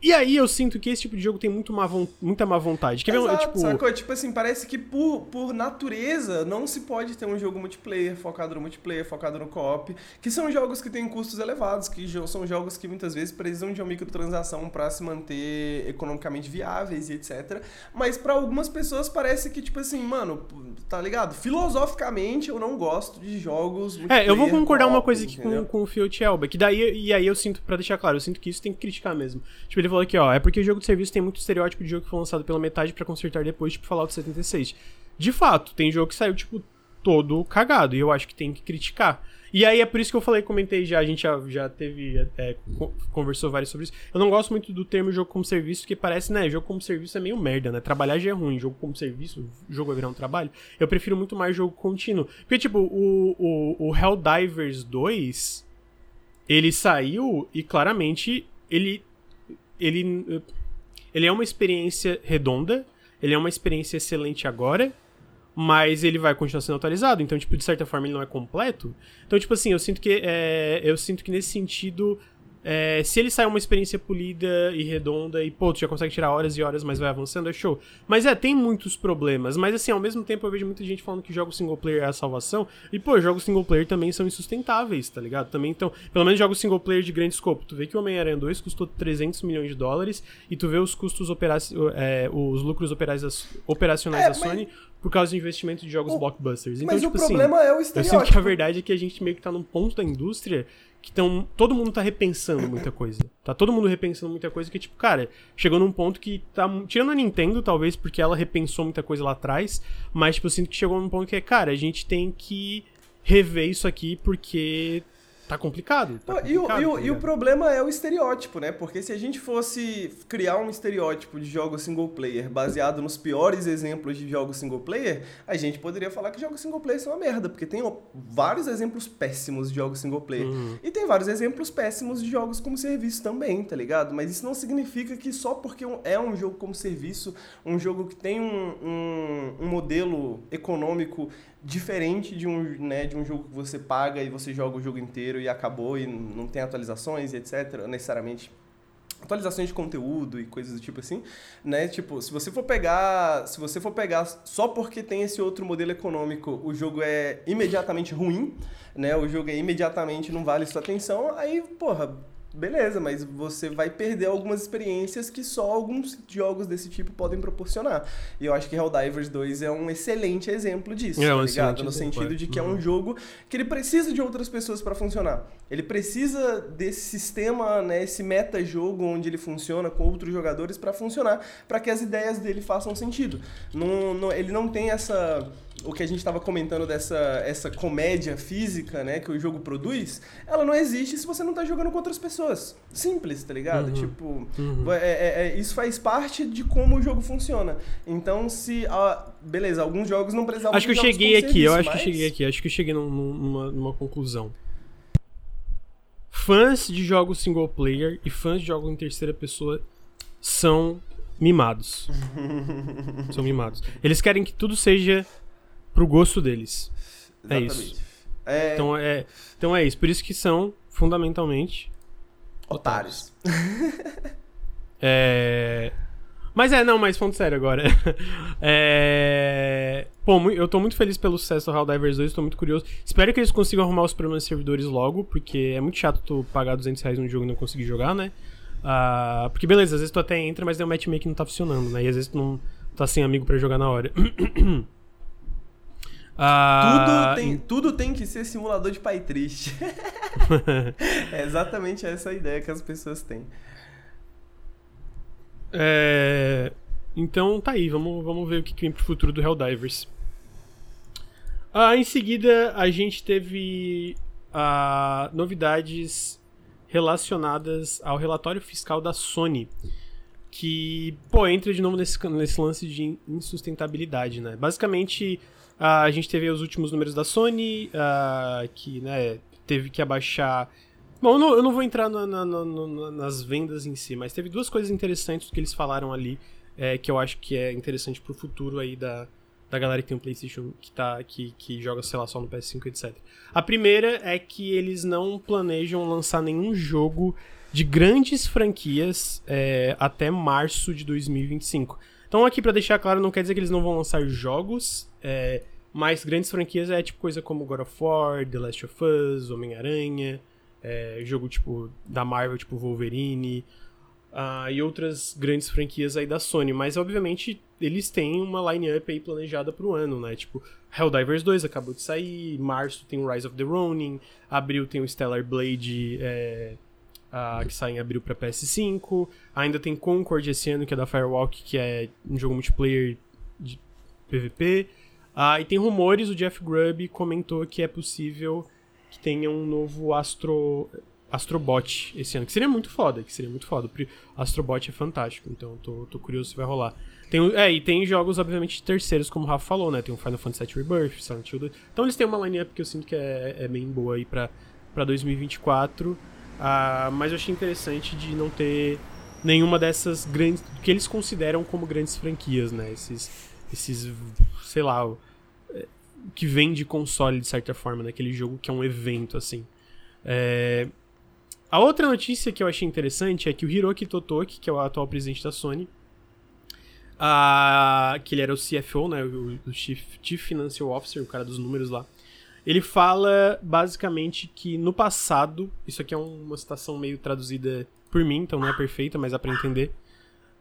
E aí eu sinto que esse tipo de jogo tem muito má muita má vontade. Quer Exato, ver, tipo... sacou? Tipo assim, parece que por, por natureza não se pode ter um jogo multiplayer, focado no multiplayer, focado no co-op, que são jogos que têm custos elevados, que são jogos que muitas vezes precisam de uma microtransação para se manter economicamente viáveis e etc. Mas para algumas pessoas parece que, tipo assim, mano, tá ligado? Filosoficamente eu não gosto de jogos multiplayer. É, eu vou concordar uma coisa aqui com, com o Fiat Elba, que daí, e aí eu sinto, para deixar claro, eu sinto que isso tem que criticar mesmo. Tipo, ele ele falou aqui, ó, é porque o jogo de serviço tem muito estereótipo de jogo que foi lançado pela metade para consertar depois, tipo Fallout 76. De fato, tem jogo que saiu, tipo, todo cagado, e eu acho que tem que criticar. E aí é por isso que eu falei, comentei já, a gente já, já teve, é, conversou vários sobre isso. Eu não gosto muito do termo jogo como serviço, porque parece, né, jogo como serviço é meio merda, né? Trabalhar já é ruim, jogo como serviço, jogo vai virar um trabalho. Eu prefiro muito mais jogo contínuo. Porque, tipo, o, o, o Helldivers 2, ele saiu e claramente ele ele, ele é uma experiência redonda, ele é uma experiência excelente agora, mas ele vai continuar sendo atualizado, então, tipo, de certa forma ele não é completo. Então, tipo assim, eu sinto que, é, eu sinto que nesse sentido é, se ele sai uma experiência polida e redonda e, pô, tu já consegue tirar horas e horas, mas vai avançando, é show. Mas é, tem muitos problemas. Mas assim, ao mesmo tempo eu vejo muita gente falando que jogos single player é a salvação. E, pô, jogos single player também são insustentáveis, tá ligado? Também então, pelo menos jogos single player de grande escopo. Tu vê que o Homem-Aranha 2 custou 300 milhões de dólares e tu vê os custos operacionais, é, os lucros operacionais é, da Sony por causa do investimento de jogos o... blockbusters. Então, mas tipo o problema assim, é o estereótipo. Eu sinto que a verdade é que a gente meio que tá num ponto da indústria que tão, todo mundo tá repensando muita coisa. Tá todo mundo repensando muita coisa que, tipo, cara, chegou num ponto que tá. Tirando a Nintendo, talvez, porque ela repensou muita coisa lá atrás, mas, tipo, eu sinto que chegou num ponto que é, cara, a gente tem que rever isso aqui porque tá complicado. Tá complicado e, o, tá e, o, e, o, problema é o estereótipo, né? Porque se a gente fosse criar um estereótipo de jogos single player baseado nos piores exemplos de jogos single player, a gente poderia falar que jogos single player são uma merda, porque tem vários exemplos péssimos de jogos single player. Uhum. E tem vários exemplos péssimos de jogos como serviço também, tá ligado? Mas isso não significa que só porque é um jogo como serviço, um jogo que tem um, um, um modelo econômico diferente de um, né, de um jogo que você paga e você joga o jogo inteiro e acabou e não tem atualizações e etc, necessariamente atualizações de conteúdo e coisas do tipo assim, né? Tipo, se você for pegar, se você for pegar só porque tem esse outro modelo econômico, o jogo é imediatamente ruim, né? O jogo é imediatamente não vale sua atenção, aí, porra, beleza, mas você vai perder algumas experiências que só alguns jogos desse tipo podem proporcionar. E eu acho que Helldivers 2 é um excelente exemplo disso, é, tá ligado? No sentido de que uhum. é um uhum. jogo que ele precisa de outras pessoas para funcionar. Ele precisa desse sistema, né, esse meta-jogo onde ele funciona com outros jogadores para funcionar, para que as ideias dele façam sentido. Não, não, ele não tem essa o que a gente estava comentando dessa essa comédia física, né, que o jogo produz, ela não existe se você não está jogando com outras pessoas. Simples, tá ligado? Uhum. Tipo, uhum. É, é, é, isso faz parte de como o jogo funciona. Então, se. Ah, beleza, alguns jogos não precisavam Acho que eu cheguei aqui, serviço, eu acho mas... que eu cheguei aqui, acho que eu cheguei numa, numa conclusão. Fãs de jogos single player e fãs de jogos em terceira pessoa são mimados. são mimados. Eles querem que tudo seja pro gosto deles. É Exatamente. É isso. É... Então, é, então é isso. Por isso que são, fundamentalmente, otários. é... Mas é, não, mas ponto sério agora. é... Pô, eu tô muito feliz pelo sucesso do Helldivers 2, tô muito curioso. Espero que eles consigam arrumar os problemas de servidores logo, porque é muito chato tu pagar 200 reais num jogo e não conseguir jogar, né? Uh, porque beleza, às vezes tu até entra, mas o matchmaking não tá funcionando, né? E às vezes tu não tá sem amigo para jogar na hora. Ah, tudo, tem, tudo tem que ser simulador de pai triste. é exatamente essa a ideia que as pessoas têm. É... Então tá aí, vamos, vamos ver o que vem pro futuro do Helldivers. Ah, em seguida, a gente teve ah, novidades relacionadas ao relatório fiscal da Sony. Que, pô, entra de novo nesse, nesse lance de insustentabilidade, né? Basicamente, a gente teve os últimos números da Sony, uh, que né, teve que abaixar. Bom, eu não, eu não vou entrar na, na, na, nas vendas em si, mas teve duas coisas interessantes que eles falaram ali, é, que eu acho que é interessante pro futuro aí da, da galera que tem um PlayStation que, tá, que, que joga, sei lá, só no PS5, etc. A primeira é que eles não planejam lançar nenhum jogo de grandes franquias é, até março de 2025. Então, aqui para deixar claro, não quer dizer que eles não vão lançar jogos, é, mas grandes franquias é tipo coisa como God of War, The Last of Us, Homem-Aranha, é, jogo tipo da Marvel, tipo Wolverine, uh, e outras grandes franquias aí da Sony. Mas, obviamente, eles têm uma line-up aí planejada pro ano, né? Tipo, Helldivers 2 acabou de sair, março tem o Rise of the Ronin, abril tem o Stellar Blade, é, uh, que sai em abril pra PS5, ainda tem Concord esse ano, que é da Firewalk, que é um jogo multiplayer de PVP, uh, ah, e tem rumores, o Jeff Grubb comentou que é possível que tenha um novo Astro Astrobot esse ano, que seria muito foda, que seria muito foda. Astrobot é fantástico, então tô, tô curioso se vai rolar. Tem, é, e tem jogos, obviamente, terceiros, como o Rafa falou, né? Tem o Final Fantasy VII Rebirth, Silent Hill 2. Então eles têm uma line-up que eu sinto que é, é bem boa aí pra, pra 2024. Ah, mas eu achei interessante de não ter nenhuma dessas grandes. que eles consideram como grandes franquias, né? Esses. Esses. sei lá. É, que vende console de certa forma, naquele né? jogo que é um evento, assim. É, a outra notícia que eu achei interessante é que o Hiroki Totoki, que é o atual presidente da Sony, uh, que ele era o CFO, né, o, o Chief, Chief Financial Officer, o cara dos números lá, ele fala basicamente que no passado, isso aqui é uma citação meio traduzida por mim, então não é perfeita, mas dá pra entender.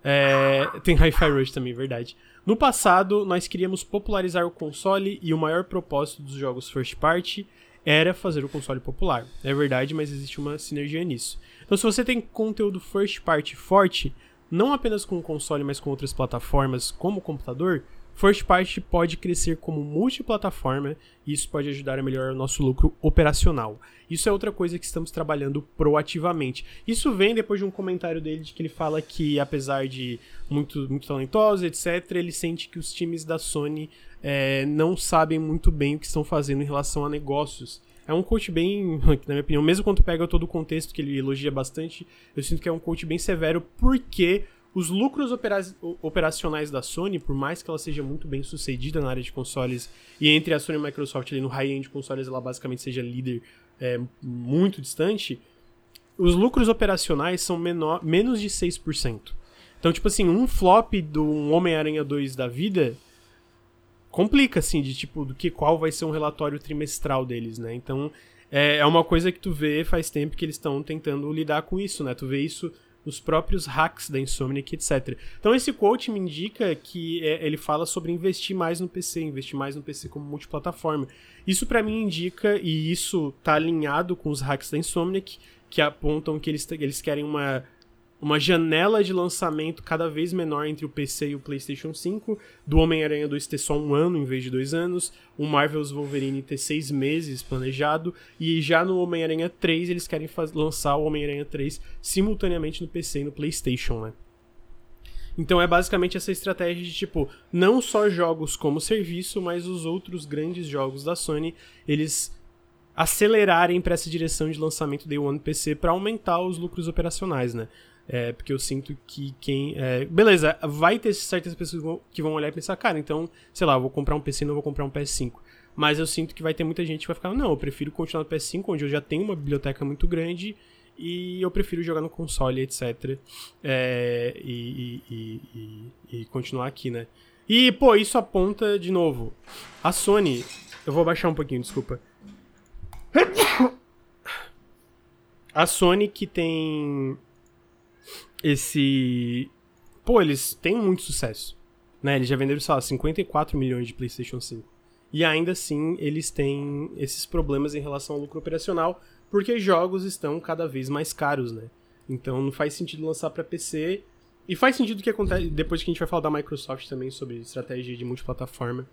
É, tem Hi-Fi Rush também, verdade. No passado, nós queríamos popularizar o console e o maior propósito dos jogos first party era fazer o console popular. É verdade, mas existe uma sinergia nisso. Então, se você tem conteúdo first party forte, não apenas com o console, mas com outras plataformas como o computador, First Party pode crescer como multiplataforma e isso pode ajudar a melhorar o nosso lucro operacional. Isso é outra coisa que estamos trabalhando proativamente. Isso vem depois de um comentário dele de que ele fala que, apesar de muito, muito talentoso, etc., ele sente que os times da Sony é, não sabem muito bem o que estão fazendo em relação a negócios. É um coach bem, na minha opinião, mesmo quando pega todo o contexto que ele elogia bastante, eu sinto que é um coach bem severo porque os lucros opera operacionais da Sony, por mais que ela seja muito bem sucedida na área de consoles, e entre a Sony e a Microsoft ali no high-end consoles ela basicamente seja líder é, muito distante, os lucros operacionais são menor, menos de 6%. Então, tipo assim, um flop do Homem-Aranha 2 da vida complica, assim, de tipo, do que qual vai ser um relatório trimestral deles, né? Então, é, é uma coisa que tu vê faz tempo que eles estão tentando lidar com isso, né? Tu vê isso nos próprios hacks da Insomniac, etc. Então esse quote me indica que é, ele fala sobre investir mais no PC, investir mais no PC como multiplataforma. Isso para mim indica, e isso tá alinhado com os hacks da Insomniac, que apontam que eles, eles querem uma uma janela de lançamento cada vez menor entre o PC e o PlayStation 5, do Homem-Aranha 2 ter só um ano em vez de dois anos, o Marvel's Wolverine ter seis meses planejado, e já no Homem-Aranha 3 eles querem lançar o Homem-Aranha 3 simultaneamente no PC e no PlayStation, né? Então é basicamente essa estratégia de tipo, não só jogos como serviço, mas os outros grandes jogos da Sony, eles acelerarem para essa direção de lançamento Day One PC para aumentar os lucros operacionais, né? É, porque eu sinto que quem. É, beleza, vai ter certas pessoas que vão olhar e pensar, cara, então, sei lá, vou comprar um PC não vou comprar um PS5. Mas eu sinto que vai ter muita gente que vai ficar, não, eu prefiro continuar no PS5, onde eu já tenho uma biblioteca muito grande e eu prefiro jogar no console, etc. É, e, e, e, e, continuar aqui, né? E, pô, isso aponta, de novo, a Sony. Eu vou baixar um pouquinho, desculpa. A Sony que tem esse. Pô, eles têm muito sucesso. Né? Eles já venderam, sei lá, 54 milhões de PlayStation 5. E ainda assim, eles têm esses problemas em relação ao lucro operacional, porque jogos estão cada vez mais caros, né? Então não faz sentido lançar para PC. E faz sentido que acontece depois que a gente vai falar da Microsoft também sobre estratégia de multiplataforma,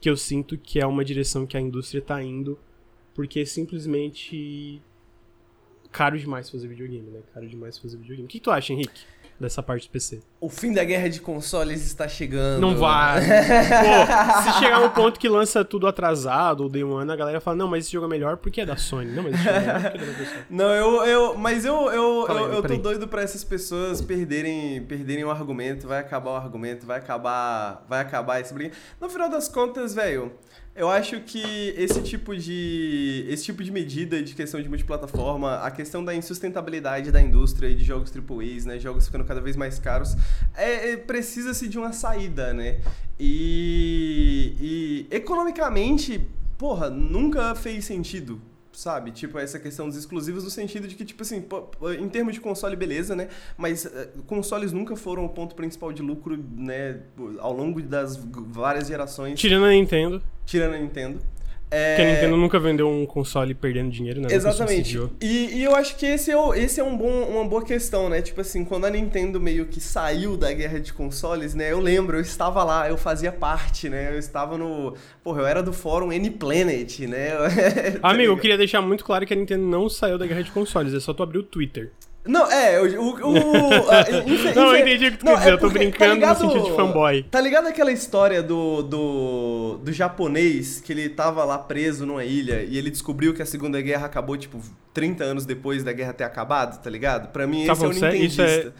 que eu sinto que é uma direção que a indústria está indo, porque simplesmente caro demais fazer videogame, né? Caro demais fazer videogame. O que tu acha, Henrique? Dessa parte do PC. O fim da guerra de consoles está chegando. Não vai. Pô, se chegar um ponto que lança tudo atrasado, ou Day One, a galera fala, não, mas esse jogo é melhor porque é da Sony. Não, mas esse jogo é melhor porque é da Sony. Não, eu, eu, mas eu, eu, eu, eu tô doido pra essas pessoas perderem, perderem o argumento, vai acabar o argumento, vai acabar, vai acabar esse brinco. No final das contas, velho, Eu acho que esse tipo de esse tipo de medida de questão de multiplataforma, a questão da insustentabilidade da indústria e de jogos AAA, né, jogos ficando cada vez mais caros, é, é precisa-se de uma saída, né? E, e economicamente, porra, nunca fez sentido sabe? Tipo, essa questão dos exclusivos no sentido de que, tipo assim, em termos de console, beleza, né? Mas uh, consoles nunca foram o ponto principal de lucro, né? Ao longo das várias gerações. Tirando a Nintendo. Tirando a Nintendo. É... Porque a Nintendo nunca vendeu um console perdendo dinheiro, né? Exatamente. E, e, eu acho que esse é, esse é um bom, uma boa questão, né? Tipo assim, quando a Nintendo meio que saiu da guerra de consoles, né? Eu lembro, eu estava lá, eu fazia parte, né? Eu estava no. Porra, eu era do fórum N-Planet, né? Amigo, eu queria deixar muito claro que a Nintendo não saiu da guerra de consoles, é só tu abrir o Twitter. Não, é, o. o, o infe, não, eu entendi o que tu não, quer dizer, é eu tô brincando tá ligado, no sentido de fanboy. Tá ligado aquela história do, do, do japonês que ele tava lá preso numa ilha e ele descobriu que a Segunda Guerra acabou, tipo, 30 anos depois da guerra ter acabado, tá ligado? Pra mim, tá esse bom, é o Nintendista. Isso é...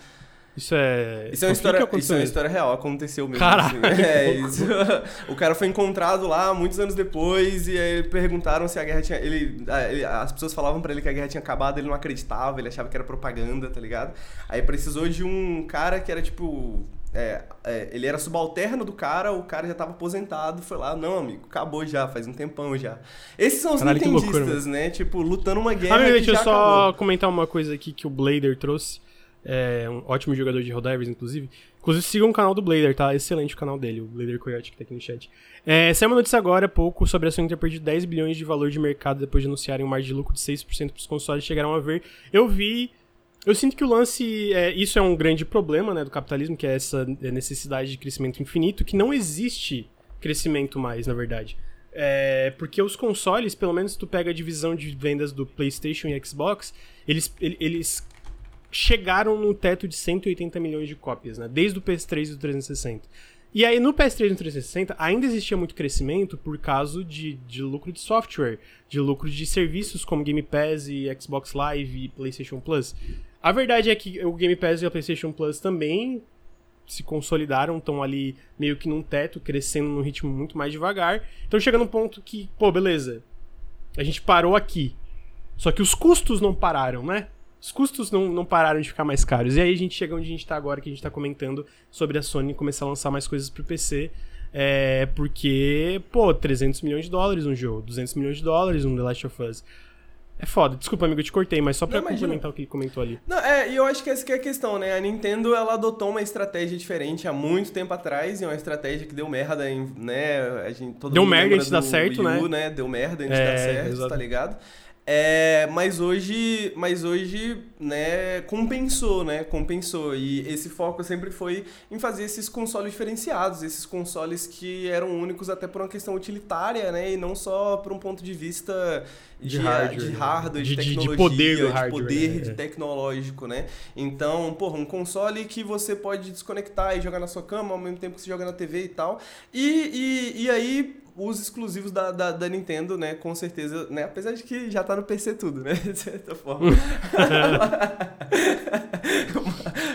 Isso é. Isso é uma, história, isso é uma história real, aconteceu mesmo. Caralho, assim. É, isso. O cara foi encontrado lá muitos anos depois e aí perguntaram se a guerra tinha. Ele, ele as pessoas falavam para ele que a guerra tinha acabado, ele não acreditava, ele achava que era propaganda, tá ligado? Aí precisou de um cara que era tipo. É, é, ele era subalterno do cara, o cara já tava aposentado, foi lá, não, amigo, acabou já, faz um tempão já. Esses são os Caralho, nintendistas, né? Tipo, lutando uma guerra. Ah, deixa eu só acabou. comentar uma coisa aqui que o Blader trouxe. É um ótimo jogador de Helldivers, inclusive. Inclusive, sigam o canal do Blader, tá? Excelente o canal dele, o Blader Coyote, que tá aqui no chat. É, saiu uma notícia agora, há pouco, sobre a Sony ter perdido 10 bilhões de valor de mercado depois de anunciarem um margem de lucro de 6% pros consoles chegaram a ver. Eu vi... Eu sinto que o lance... É, isso é um grande problema, né, do capitalismo, que é essa necessidade de crescimento infinito, que não existe crescimento mais, na verdade. É, porque os consoles, pelo menos tu pega a divisão de vendas do PlayStation e Xbox, eles, eles chegaram no teto de 180 milhões de cópias, né? Desde o PS3 e o 360. E aí no PS3 e no 360 ainda existia muito crescimento por causa de, de lucro de software, de lucro de serviços como Game Pass e Xbox Live e PlayStation Plus. A verdade é que o Game Pass e a PlayStation Plus também se consolidaram, estão ali meio que num teto, crescendo num ritmo muito mais devagar. Então chega num ponto que, pô, beleza. A gente parou aqui. Só que os custos não pararam, né? Os custos não, não pararam de ficar mais caros. E aí a gente chega onde a gente tá agora, que a gente tá comentando sobre a Sony começar a lançar mais coisas pro PC. É, porque, pô, 300 milhões de dólares um jogo, 200 milhões de dólares um The Last of Us. É foda. Desculpa, amigo, eu te cortei, mas só pra não, complementar o que ele comentou ali. Não, é, e eu acho que essa que é a questão, né? A Nintendo, ela adotou uma estratégia diferente há muito tempo atrás, e é uma estratégia que deu merda, em, né? A gente, todo deu merda antes de dar certo, U, né? né? Deu merda antes de é, dar certo, exato. tá ligado? É, mas hoje, mas hoje, né, compensou, né? Compensou. E esse foco sempre foi em fazer esses consoles diferenciados, esses consoles que eram únicos até por uma questão utilitária, né? E não só por um ponto de vista de, de hardware, de, hardware, de, de tecnologia, de poder, de hardware, poder né? de tecnológico, né? Então, porra, um console que você pode desconectar e jogar na sua cama ao mesmo tempo que você joga na TV e tal. E, e, e aí os exclusivos da, da, da, Nintendo, né? Com certeza, né? Apesar de que já tá no PC tudo, né? De certa forma.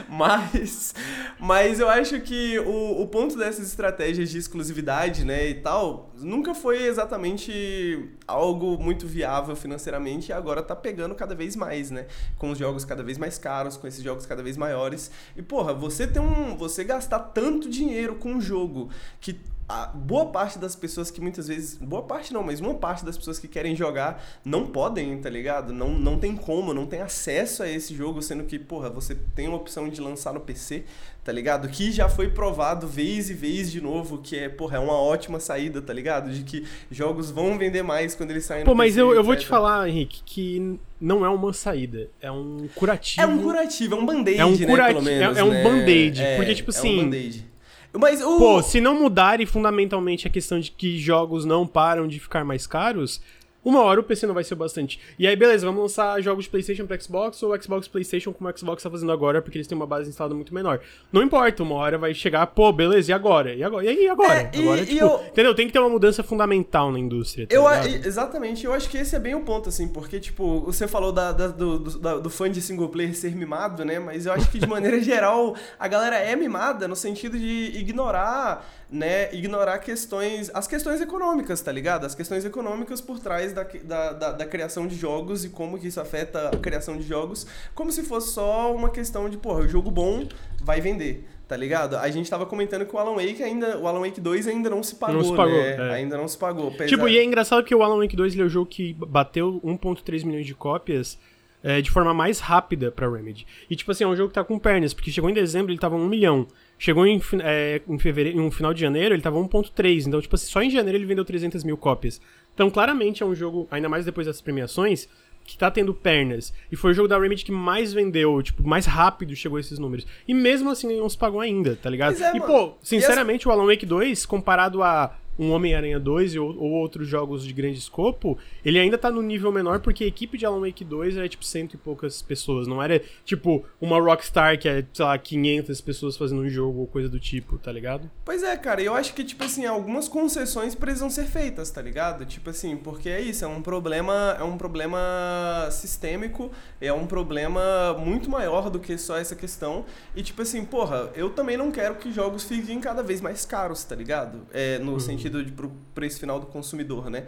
mas, mas eu acho que o, o ponto dessas estratégias de exclusividade, né? E tal, nunca foi exatamente algo muito viável financeiramente e agora tá pegando cada vez mais, né? Com os jogos cada vez mais caros, com esses jogos cada vez maiores. E, porra, você tem um. Você gastar tanto dinheiro com um jogo que a boa parte das pessoas que muitas vezes. Boa parte não, mas uma parte das pessoas que querem jogar não podem, tá ligado? Não, não tem como, não tem acesso a esse jogo, sendo que, porra, você tem uma opção de lançar no PC, tá ligado? Que já foi provado vez e vez de novo, que é, porra, é uma ótima saída, tá ligado? De que jogos vão vender mais quando eles saem Pô, no mas PC, eu, eu vou te falar, Henrique, que não é uma saída, é um curativo. É um curativo, é um band-aid, é um né, curativo, menos, é, é, um né? band-aid, é, porque, tipo assim... É um band-aid. Mas o... Pô, se não mudarem fundamentalmente a questão de que jogos não param de ficar mais caros, uma hora o PC não vai ser bastante. E aí, beleza, vamos lançar jogos de PlayStation pra Xbox ou Xbox PlayStation como o Xbox tá fazendo agora, porque eles têm uma base instalada muito menor. Não importa, uma hora vai chegar, pô, beleza, e agora? E agora? E aí, agora? É, agora, e tipo, eu- entendeu? Tem que ter uma mudança fundamental na indústria. Tá Eu, a- exatamente, eu acho que esse é bem o ponto, assim, porque, tipo, você falou da, da- do, do, da- do fã de single player ser mimado, né? Mas eu acho que, de maneira geral, a galera é mimada no sentido de ignorar, né? Ignorar questões, as questões econômicas, tá ligado? As questões econômicas por trás da, da, da, da criação de jogos e como que isso afeta a criação de jogos, como se fosse só uma questão de, porra, o jogo bom vai vender. Tá ligado? A gente tava comentando que o Alan Wake ainda. O Alan Wake 2 ainda não se pagou, Não se pagou, né? é. Ainda não se pagou. apesar- Tipo, e é engraçado que o Alan Wake 2 ele é o jogo que bateu 1.3 milhões de cópias é, de forma mais rápida pra Remedy. E, tipo assim, é um jogo que tá com pernas, porque chegou em dezembro ele tava 1 milhão. Chegou em, é, em fevereiro, no final de janeiro ele tava 1.3. Então, tipo assim, só em janeiro ele vendeu 300 mil cópias. Então, claramente é um jogo, ainda mais depois das premiações, que tá tendo pernas. E foi o jogo da Remedy que mais vendeu, tipo, mais rápido chegou a esses números. E mesmo assim não se pagou ainda, tá ligado? É, e, pô, sinceramente, o Alan Wake 2, comparado a um Homem-Aranha 2 e, ou, ou outros jogos de grande escopo, ele ainda tá no nível menor porque a equipe de Alan Wake 2 era tipo cento e poucas pessoas. Não era tipo uma Rockstar que é, sei lá, 500 pessoas fazendo um jogo ou coisa do tipo, tá ligado? Pois é, cara, eu acho que, tipo assim, algumas concessões precisam ser feitas, tá ligado? Tipo assim, porque é isso, é um problema, é um problema sistêmico, é um problema muito maior do que só essa questão. E tipo assim, porra, eu também não quero que jogos fiquem cada vez mais caros, tá ligado? É, no sentido de pro preço final do consumidor, né?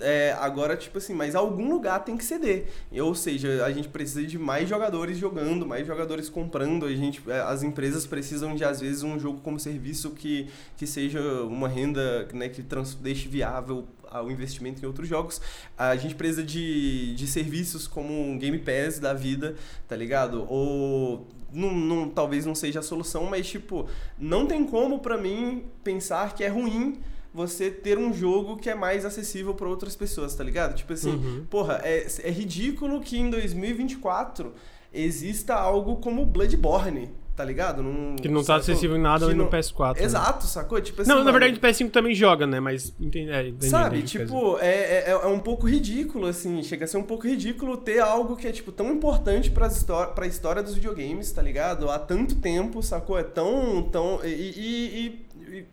É, agora, tipo assim, mas algum lugar tem que ceder. Ou seja, a gente precisa de mais jogadores jogando, mais jogadores comprando. A gente, é, as empresas precisam de, às vezes, um jogo como serviço que, que seja uma renda né, que trans, deixe viável o investimento em outros jogos. A gente precisa de, de serviços como um Game Pass da vida, tá ligado? Ou não, não- talvez não seja a solução, mas tipo, não tem como pra mim pensar que é ruim você ter um jogo que é mais acessível para outras pessoas, tá ligado? Tipo assim, Uhum. porra, é, é ridículo que em 2024 exista algo como Bloodborne, tá ligado? Num, Que não tá sacou? acessível em nada no não- PS4. né? Exato, sacou? Tipo assim, Não, na mano, verdade o PS5 também joga, né? Mas entendi. É, entendi, Sabe, entendi tipo, é, é, é um pouco ridículo, assim, chega a ser um pouco ridículo ter algo que é, tipo, tão importante pra, histó pra história dos videogames, tá ligado? Há tanto tempo, sacou? É tão, tão... E- e- e,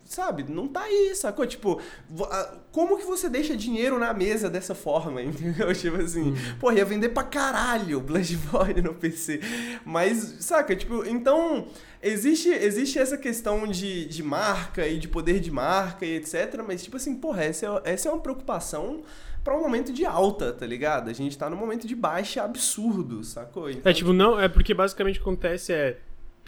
sabe, não tá aí, sacou? Tipo, como que você deixa dinheiro na mesa dessa forma, entendeu? Tipo assim, pô, ia vender pra caralho Bloodborne no PC. Mas, saca, tipo, então... Existe, existe essa questão de, de marca e de poder de marca e etc. Mas, tipo assim, porra, essa é, essa é uma preocupação pra um momento de alta, tá ligado? A gente tá num momento de baixa absurdo, sacou? Então, É tipo, não, é porque basicamente o que acontece é.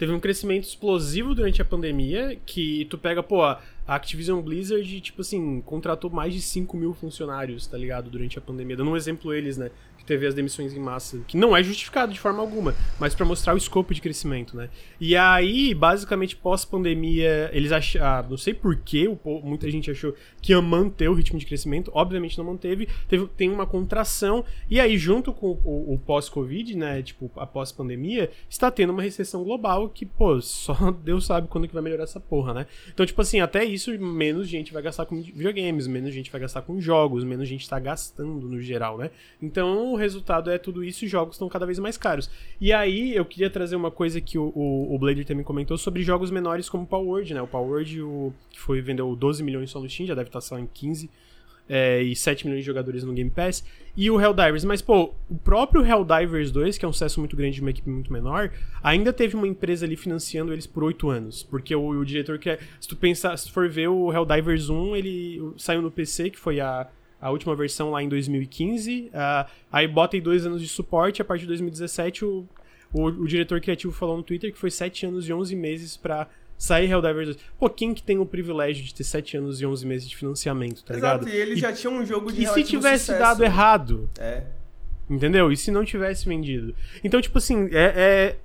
Teve um crescimento explosivo durante a pandemia, que tu pega, pô, a Activision Blizzard, tipo assim, contratou mais de 5 mil funcionários, tá ligado? Durante a pandemia. Dando um exemplo eles, né? Que teve as demissões em massa. Que não é justificado de forma alguma, mas pra mostrar o escopo de crescimento, né? E aí, basicamente, pós-pandemia, eles acharam. Não sei porquê, muita gente achou que ia manter o ritmo de crescimento. Obviamente não manteve. Teve, tem uma contração. E aí, junto com o, o pós-Covid, né? Tipo, a pós-pandemia, está tendo uma recessão global que, pô, só Deus sabe quando que vai melhorar essa porra, né? Então, tipo assim, até isso, menos gente vai gastar com videogames, menos gente vai gastar com jogos, menos gente tá gastando no geral, né? Então, resultado é tudo isso e jogos estão cada vez mais caros. E aí, eu queria trazer uma coisa que o, o, o Blader também comentou sobre jogos menores como o Power Word, né? O Power Word, o, que foi, vendeu 12 milhões só no Steam, já deve estar só em 15 é, e 7 milhões de jogadores no Game Pass, e o Helldivers. Mas, pô, o próprio Helldivers 2, que é um sucesso muito grande de uma equipe muito menor, ainda teve uma empresa ali financiando eles por 8 anos. Porque o, o diretor que. Se tu pensar, se tu for ver o Helldivers 1, ele saiu no PC, que foi a. A última versão lá em 2015, uh, aí bota aí dois anos de suporte, a partir de 2017 o, o, o diretor criativo falou no Twitter que foi 7 anos e 11 meses pra sair Helldivers 2. Pô, quem que tem o privilégio de ter 7 anos e 11 meses de financiamento, tá Exato, ligado? e ele já tinha um jogo de E se tivesse sucesso. dado errado, É. entendeu? E se não tivesse vendido? Então, tipo assim, é... é-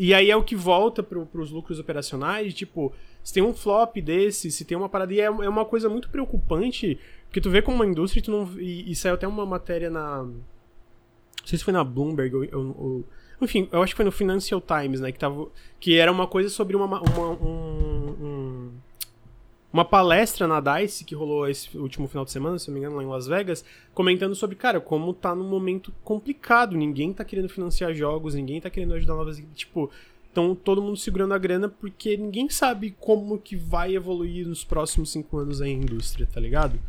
E aí é o que volta pro, pros lucros operacionais, tipo, se tem um flop desse, se tem uma parada... E é, é uma coisa muito preocupante, porque tu vê como uma indústria, tu não... E, e saiu até uma matéria na... Não sei se foi na Bloomberg ou, ou- ou- enfim, eu acho que foi no Financial Times, né? Que, tava, que era uma coisa sobre uma, uma- um, um- uma palestra na DICE que rolou esse último final de semana, se não me engano, lá em Las Vegas, comentando sobre, cara, como tá num momento complicado, ninguém tá querendo financiar jogos, ninguém tá querendo ajudar novas, tipo, então todo mundo segurando a grana porque ninguém sabe como que vai evoluir nos próximos cinco anos a indústria, tá ligado?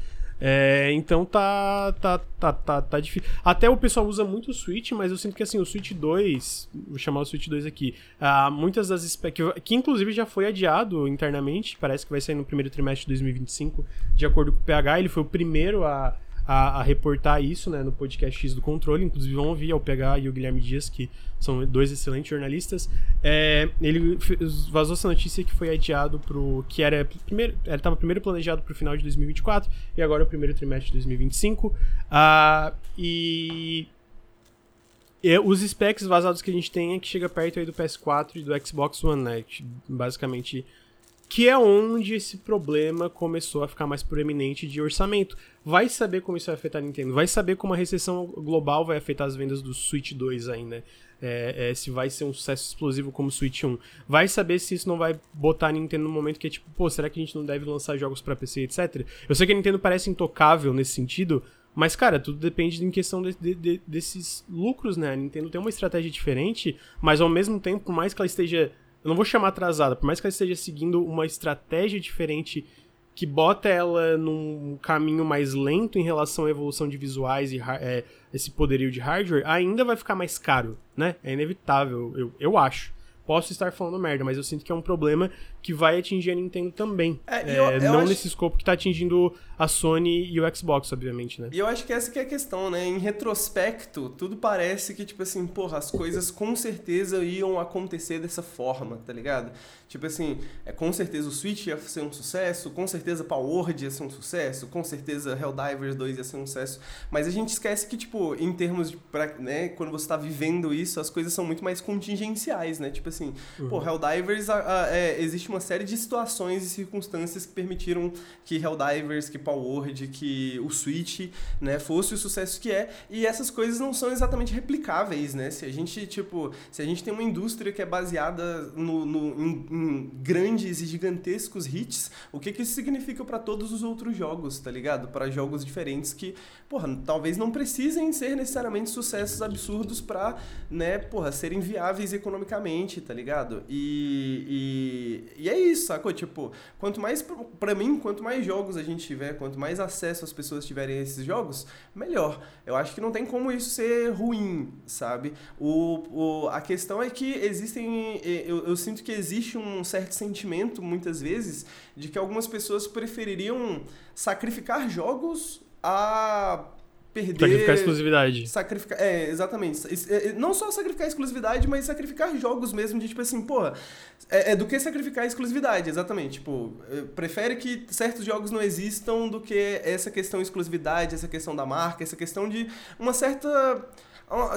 É, então tá, tá, tá, tá, tá difícil. Até o pessoal usa muito o Switch, mas eu sinto que assim, o Switch 2, vou chamar o Switch 2 aqui, ah, muitas das que, que inclusive já foi adiado internamente, parece que vai sair no primeiro trimestre de 2025, de acordo com o PH, ele foi o primeiro a a, a, reportar isso né, no podcast X do Controle. Inclusive, vão ouvir ao PH e o Guilherme Dias, que são dois excelentes jornalistas. É, ele vazou essa notícia que foi adiado pro. que era primeiro. Estava primeiro planejado para o final de 2024 e agora é o primeiro trimestre de 2025. Ah, e. E os specs vazados que a gente tem é que chega perto aí do PS4 e do Xbox One, né? Basicamente que é onde esse problema começou a ficar mais proeminente de orçamento. Vai saber como isso vai afetar a Nintendo, vai saber como a recessão global vai afetar as vendas do Switch 2 ainda. É, é, se vai ser um sucesso explosivo como o Switch 1. Vai saber se isso não vai botar a Nintendo no momento que é tipo, pô, será que a gente não deve lançar jogos para PC, etc. Eu sei que a Nintendo parece intocável nesse sentido, mas, cara, tudo depende em questão de, de, de, desses lucros, né? A Nintendo tem uma estratégia diferente, mas ao mesmo tempo, por mais que ela esteja eu não vou chamar atrasada, por mais que ela esteja seguindo uma estratégia diferente que bota ela num caminho mais lento em relação à evolução de visuais e é, esse poderio de hardware, ainda vai ficar mais caro, né? É inevitável, eu, eu acho. Posso estar falando merda, mas eu sinto que é um problema que vai atingir a Nintendo também. É, eu, eu não acho... nesse escopo que tá atingindo a Sony e o Xbox, obviamente, né? E eu acho que essa que é a questão, né? Em retrospecto, tudo parece que, tipo assim, porra, as coisas com certeza iam acontecer dessa forma, tá ligado? Tipo assim, é, com certeza o Switch ia ser um sucesso, com certeza Powerword ia ser um sucesso, com certeza Helldivers 2 ia ser um sucesso, mas a gente esquece que, tipo, em termos de, pra, né, quando você tá vivendo isso, as coisas são muito mais contingenciais, né? Tipo assim, uhum. pô, Helldivers, a, a, é, existe uma série de situações e circunstâncias que permitiram que Helldivers, que Powerword, que o Switch, né, fosse o sucesso que é, e essas coisas não são exatamente replicáveis, né? Se a gente, tipo, se a gente tem uma indústria que é baseada no, no em, em grandes e gigantescos hits, o que, que isso significa para todos os outros jogos, tá ligado? Para jogos diferentes que, porra, talvez não precisem ser necessariamente sucessos absurdos para, né, porra, serem viáveis economicamente, tá ligado? E, e, e é isso, sacou? Tipo, quanto mais, para mim, quanto mais jogos a gente tiver, quanto mais acesso as pessoas tiverem a esses jogos, melhor. Eu acho que não tem como isso ser ruim, sabe? O, o, a questão é que existem, eu, eu sinto que existe um certo sentimento, muitas vezes, de que algumas pessoas prefeririam sacrificar jogos a perder. Sacrificar exclusividade. Sacrificar, é, exatamente. É, é, não só sacrificar exclusividade, mas sacrificar jogos mesmo, de tipo assim, porra, é, é do que sacrificar exclusividade, exatamente. Tipo, prefere que certos jogos não existam do que essa questão de exclusividade, essa questão da marca, essa questão de uma certa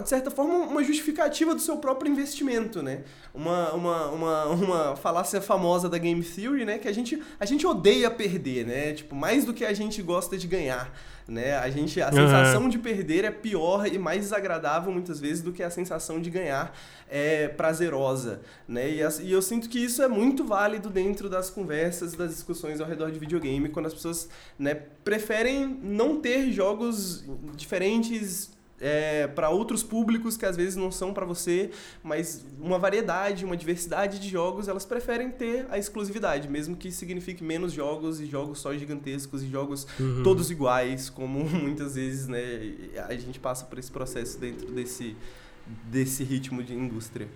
de certa forma, uma justificativa do seu próprio investimento, né? Uma, uma, uma, uma falácia famosa da Game Theory, né? Que a gente, a gente odeia perder, né? Tipo, mais do que a gente gosta de ganhar, né? A gente, a uhum. sensação de perder é pior e mais desagradável, muitas vezes, do que a sensação de ganhar é prazerosa, né? E, e eu sinto que isso é muito válido dentro das conversas, das discussões ao redor de videogame, quando as pessoas, né, preferem não ter jogos diferentes é, para outros públicos que às vezes não são para você, mas uma variedade, uma diversidade de jogos, elas preferem ter a exclusividade, mesmo que signifique menos jogos e jogos só gigantescos e jogos uhum. todos iguais, como muitas vezes né, a gente passa por esse processo dentro desse, desse ritmo de indústria.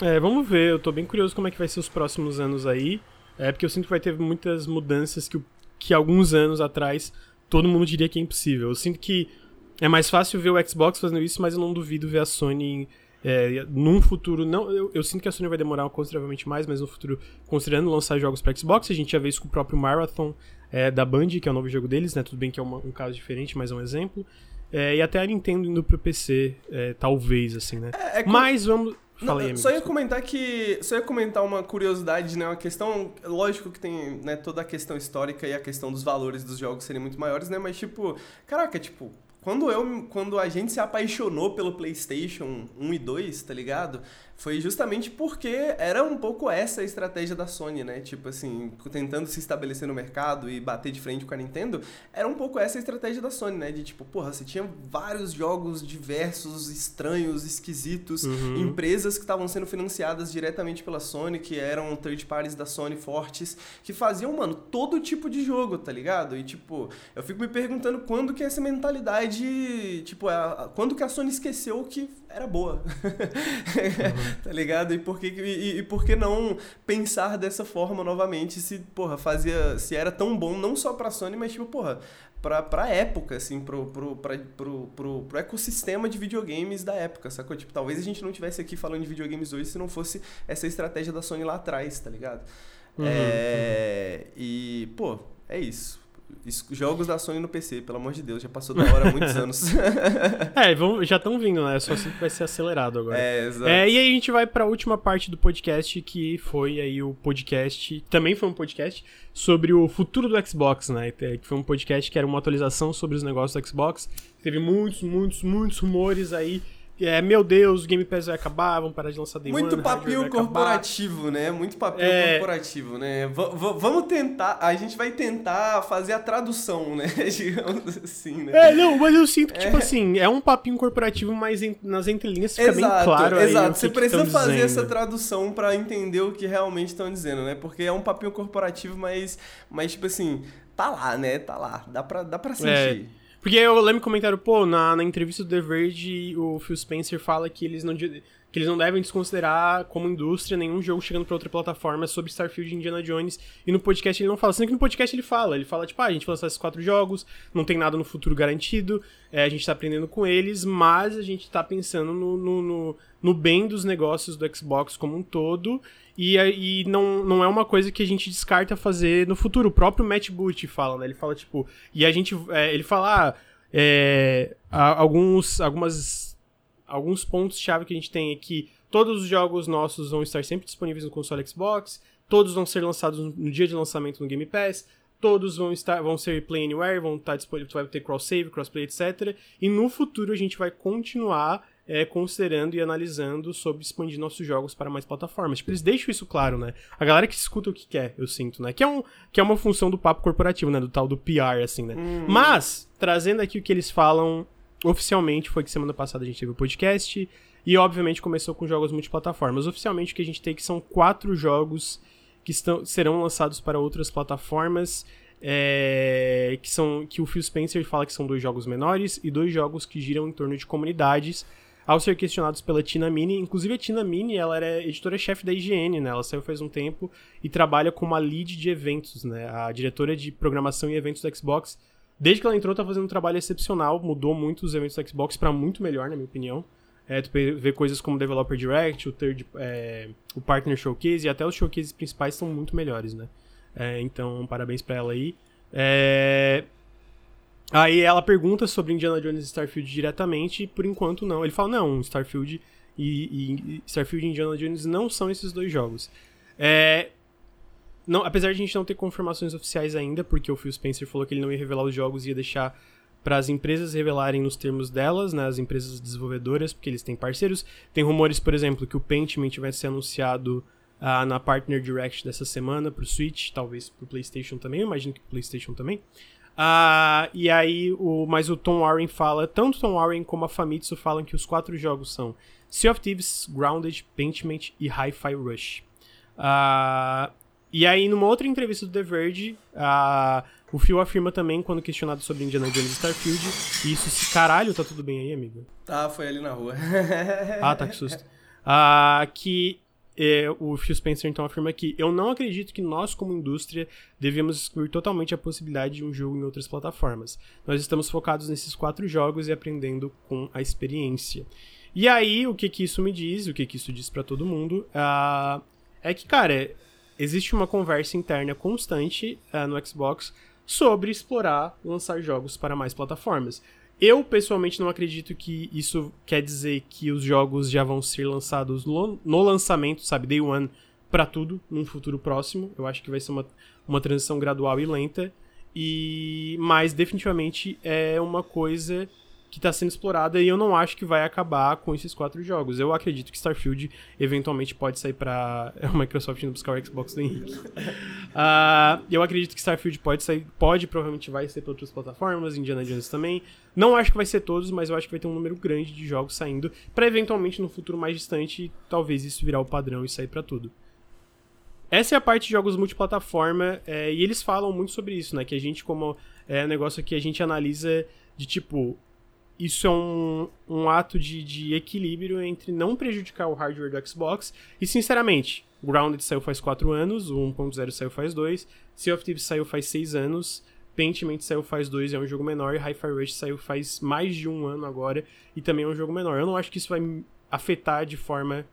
É, vamos ver, eu tô bem curioso como é que vai ser os próximos anos aí. É porque eu sinto que vai ter muitas mudanças que, que alguns anos atrás todo mundo diria que é impossível. Eu sinto que é mais fácil ver o Xbox fazendo isso, mas eu não duvido ver a Sony é, num futuro. não eu, eu, sinto que a Sony vai demorar consideravelmente mais, mas no futuro, considerando lançar jogos para Xbox, a gente já vê isso com o próprio Marathon é, da Band, que é o novo jogo deles, né? Tudo bem que é uma, um caso diferente, mas é um exemplo. É, e até a Nintendo indo pro PC, é, talvez, assim, né? É, é mas vamos. Não, aí, só ia comentar que. Só ia comentar uma curiosidade, né? Uma questão. Lógico que tem né, toda a questão histórica e a questão dos valores dos jogos serem muito maiores, né? Mas, tipo, caraca, tipo, quando eu quando a gente se apaixonou pelo PlayStation 1 e 2, tá ligado? Foi justamente porque era um pouco essa a estratégia da Sony, né? Tipo assim, tentando se estabelecer no mercado e bater de frente com a Nintendo, era um pouco essa a estratégia da Sony, né? De tipo, porra, você tinha vários jogos diversos, estranhos, esquisitos, uhum. empresas que estavam sendo financiadas diretamente pela Sony, que eram third parties da Sony fortes, que faziam, mano, todo tipo de jogo, tá ligado? E tipo, eu fico me perguntando quando que essa mentalidade, tipo, a, a, quando que a Sony esqueceu que era boa. Uhum. tá ligado? E por que, e, e, por que não pensar dessa forma novamente se, porra, fazia. Se era tão bom, não só pra Sony, mas tipo, porra, pra, pra época, assim, pro, pro, pra, pro, pro, pro ecossistema de videogames da época, sacou? Tipo, talvez a gente não tivesse aqui falando de videogames hoje se não fosse essa estratégia da Sony lá atrás, tá ligado? Uhum, é, uhum. E, pô, é isso. Jogos da Sony no PC, pelo amor de Deus, já passou da hora há muitos anos. é, vão, já estão vindo, né? Só assim que vai ser acelerado agora. É, exato. É, e aí a gente vai para a última parte do podcast, que foi aí o podcast, também foi um podcast sobre o futuro do Xbox, né? Que foi um podcast que era uma atualização sobre os negócios do Xbox. Teve muitos, muitos, muitos rumores aí é, meu Deus, o Game Pass vai acabar, vão parar de lançar Day Muito One, papinho corporativo, né? Muito papinho é... corporativo, né? V vamos tentar, a gente vai tentar fazer a tradução, né? Digamos assim, né? É, não, mas eu sinto que, tipo é... tipo assim, é um papinho corporativo, mas em, nas entrelinhas fica exato, bem claro Exato, você precisa fazer dizendo. essa tradução para entender o que realmente estão dizendo, né? Porque é um papinho corporativo, mas, mas tipo assim, tá lá, né? Tá lá, dá pra, dá pra é. sentir. É... Porque eu lembro um comentário, pô, na, na entrevista do The Verge, o Phil Spencer fala que eles não, que eles não devem desconsiderar como indústria nenhum jogo chegando pra outra plataforma sobre Starfield e Indiana Jones. E no podcast ele não fala. Sendo que no podcast ele fala. Ele fala, tipo, ah, a gente lançar esses quatro jogos, não tem nada no futuro garantido, é, a gente tá aprendendo com eles, mas a gente tá pensando no, no, no, no bem dos negócios do Xbox como um todo. E, e não, não é uma coisa que a gente descarta fazer no futuro. O próprio Matt Booty fala, né? Ele fala, tipo. E a gente. É, ele fala. Ah, é, alguns, algumas, alguns pontos-chave que a gente tem aqui. Todos os jogos nossos vão estar sempre disponíveis no console Xbox. Todos vão ser lançados no dia de lançamento no Game Pass. Todos vão estar, vão ser Play Anywhere, vão estar disponíveis, vai ter cross save, crossplay, etc. E no futuro a gente vai continuar é, considerando e analisando sobre expandir nossos jogos para mais plataformas. Tipo, eles deixam isso claro, né? A galera que escuta o que quer, eu sinto, né? Que é, um, que é uma função do papo corporativo, né? Do tal do PR, assim, né? Uhum. Mas, trazendo aqui o que eles falam oficialmente, foi que semana passada a gente teve o podcast. E, obviamente, começou com jogos multiplataformas. Oficialmente, o que a gente tem aqui são quatro jogos que estão, serão lançados para outras plataformas. É, que são que o Phil Spencer fala que são dois jogos menores e dois jogos que giram em torno de comunidades ao ser questionados pela Tina Mini. Inclusive, a Tina Mini, ela era editora-chefe da IGN, né? Ela saiu faz um tempo e trabalha como a lead de eventos, né? A diretora de programação e eventos do Xbox. Desde que ela entrou, tá fazendo um trabalho excepcional, mudou muito os eventos do Xbox para muito melhor, na minha opinião. É, tu vê coisas como Developer Direct, o, third, é, o Partner Showcase e até os showcases principais são muito melhores, né? É, então, parabéns para ela aí. É, Aí ela pergunta sobre Indiana Jones e Starfield diretamente, e por enquanto não. Ele fala, não, Starfield e, e Starfield e Indiana Jones não são esses dois jogos. É, não, apesar de a gente não ter confirmações oficiais ainda, porque o Phil Spencer falou que ele não ia revelar os jogos e ia deixar para as empresas revelarem nos termos delas, né, as empresas desenvolvedoras, porque eles têm parceiros. Tem rumores, por exemplo, que o Pentiment vai ser anunciado uh, na Partner Direct dessa semana para o Switch, talvez para o PlayStation também, eu imagino que o PlayStation também. Uh, e aí, o, mas o Tom Warren fala, tanto Tom Warren como a Famitsu falam que os quatro jogos são Sea of Thieves, Grounded, Pentiment e Hi-Fi Rush. Uh, e aí, numa outra entrevista do The Verge, uh, o Phil afirma também, quando questionado sobre Indiana Jones e Starfield, isso se caralho, tá tudo bem aí, amigo? Tá, foi ali na rua. ah, tá, que susto. Uh, que é, o Phil Spencer então afirma que eu não acredito que nós, como indústria, devemos excluir totalmente a possibilidade de um jogo em outras plataformas. Nós estamos focados nesses quatro jogos e aprendendo com a experiência. E aí, o que que isso me diz, o que que isso diz para todo mundo, uh, é que, cara, existe uma conversa interna constante uh, no Xbox sobre explorar lançar jogos para mais plataformas. Eu, pessoalmente, não acredito que isso quer dizer que os jogos já vão ser lançados no, lançamento, sabe, day one, para tudo, num futuro próximo. Eu acho que vai ser uma, uma transição gradual e lenta. E Mas, definitivamente, é uma coisa que está sendo explorada e eu não acho que vai acabar com esses quatro jogos. Eu acredito que Starfield eventualmente pode sair para a Microsoft indo buscar o Xbox do Henrique. uh, eu acredito que Starfield pode sair, pode provavelmente vai ser para outras plataformas, Indiana Jones também. Não acho que vai ser todos, mas eu acho que vai ter um número grande de jogos saindo para eventualmente no futuro mais distante, talvez isso virar o padrão e sair para tudo. Essa é a parte de jogos multiplataforma, é, e eles falam muito sobre isso, né? Que a gente, como é um negócio que a gente analisa de tipo, isso é um, um ato de, de equilíbrio entre não prejudicar o hardware do Xbox e, sinceramente, Grounded saiu faz 4 anos, o 1.0 saiu faz 2, Sea of Thieves saiu faz 6 anos, Pentiment saiu faz 2 e é um jogo menor, e Hi-Fi Rush saiu faz mais de um ano agora e também é um jogo menor. Eu não acho que isso vai afetar de forma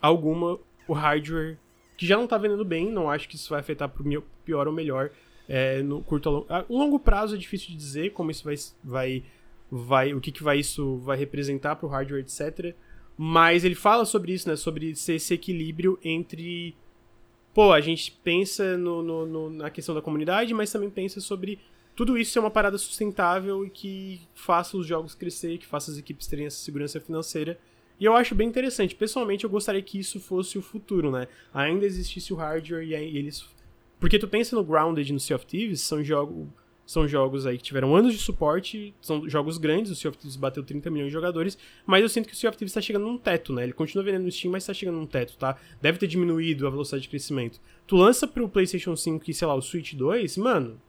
alguma o hardware, que já não tá vendendo bem, não acho que isso vai afetar pro pior ou melhor é, no curto a longo, longo prazo é difícil de dizer como isso vai, vai vai o que, que vai isso vai representar para o hardware, etc. Mas ele fala sobre isso, né? Sobre esse equilíbrio entre. Pô, a gente pensa no, no, no, na questão da comunidade, mas também pensa sobre tudo isso ser uma parada sustentável e que faça os jogos crescer, que faça as equipes terem essa segurança financeira. E eu acho bem interessante. Pessoalmente, eu gostaria que isso fosse o futuro, né? Ainda existisse o hardware e eles. Porque tu pensa no Grounded no Sea of Thieves, são jogos são jogos aí que tiveram anos de suporte, são jogos grandes, o Sea of Thieves bateu 30 milhões de jogadores, mas eu sinto que o Sea of Thieves está chegando num teto, né? Ele continua vendendo no Steam, mas está chegando num teto, tá? Deve ter diminuído a velocidade de crescimento. Tu lança pro PlayStation 5 e, sei lá, o Switch 2, mano,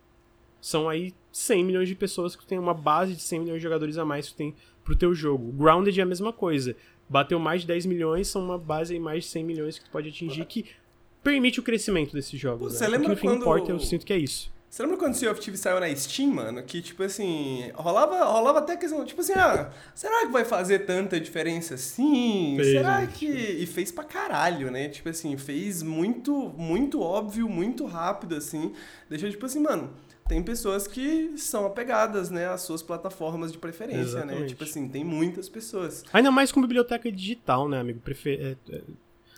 são aí 100 milhões de pessoas que tem uma base de 100 milhões de jogadores a mais que tem pro teu jogo. Grounded é a mesma coisa. Bateu mais de 10 milhões, são uma base aí mais de 100 milhões que tu pode atingir que permite o crescimento desses jogos. Você né? lembra o que no fim importa, eu sinto que é isso. Você lembra quando o Sea of Thieves saiu na Steam, mano? Que, tipo assim, rolava, rolava até questão, tipo assim, ah, será que vai fazer tanta diferença assim? Fez, será gente. que... E fez pra caralho, né? Tipo assim, fez muito, muito óbvio, muito rápido, assim. Deixou, tipo assim, mano, tem pessoas que são apegadas, né, às suas plataformas de preferência, né? Exatamente. né? Tipo assim, tem muitas pessoas. Ainda mais com biblioteca digital, né, amigo? Prefer... É, é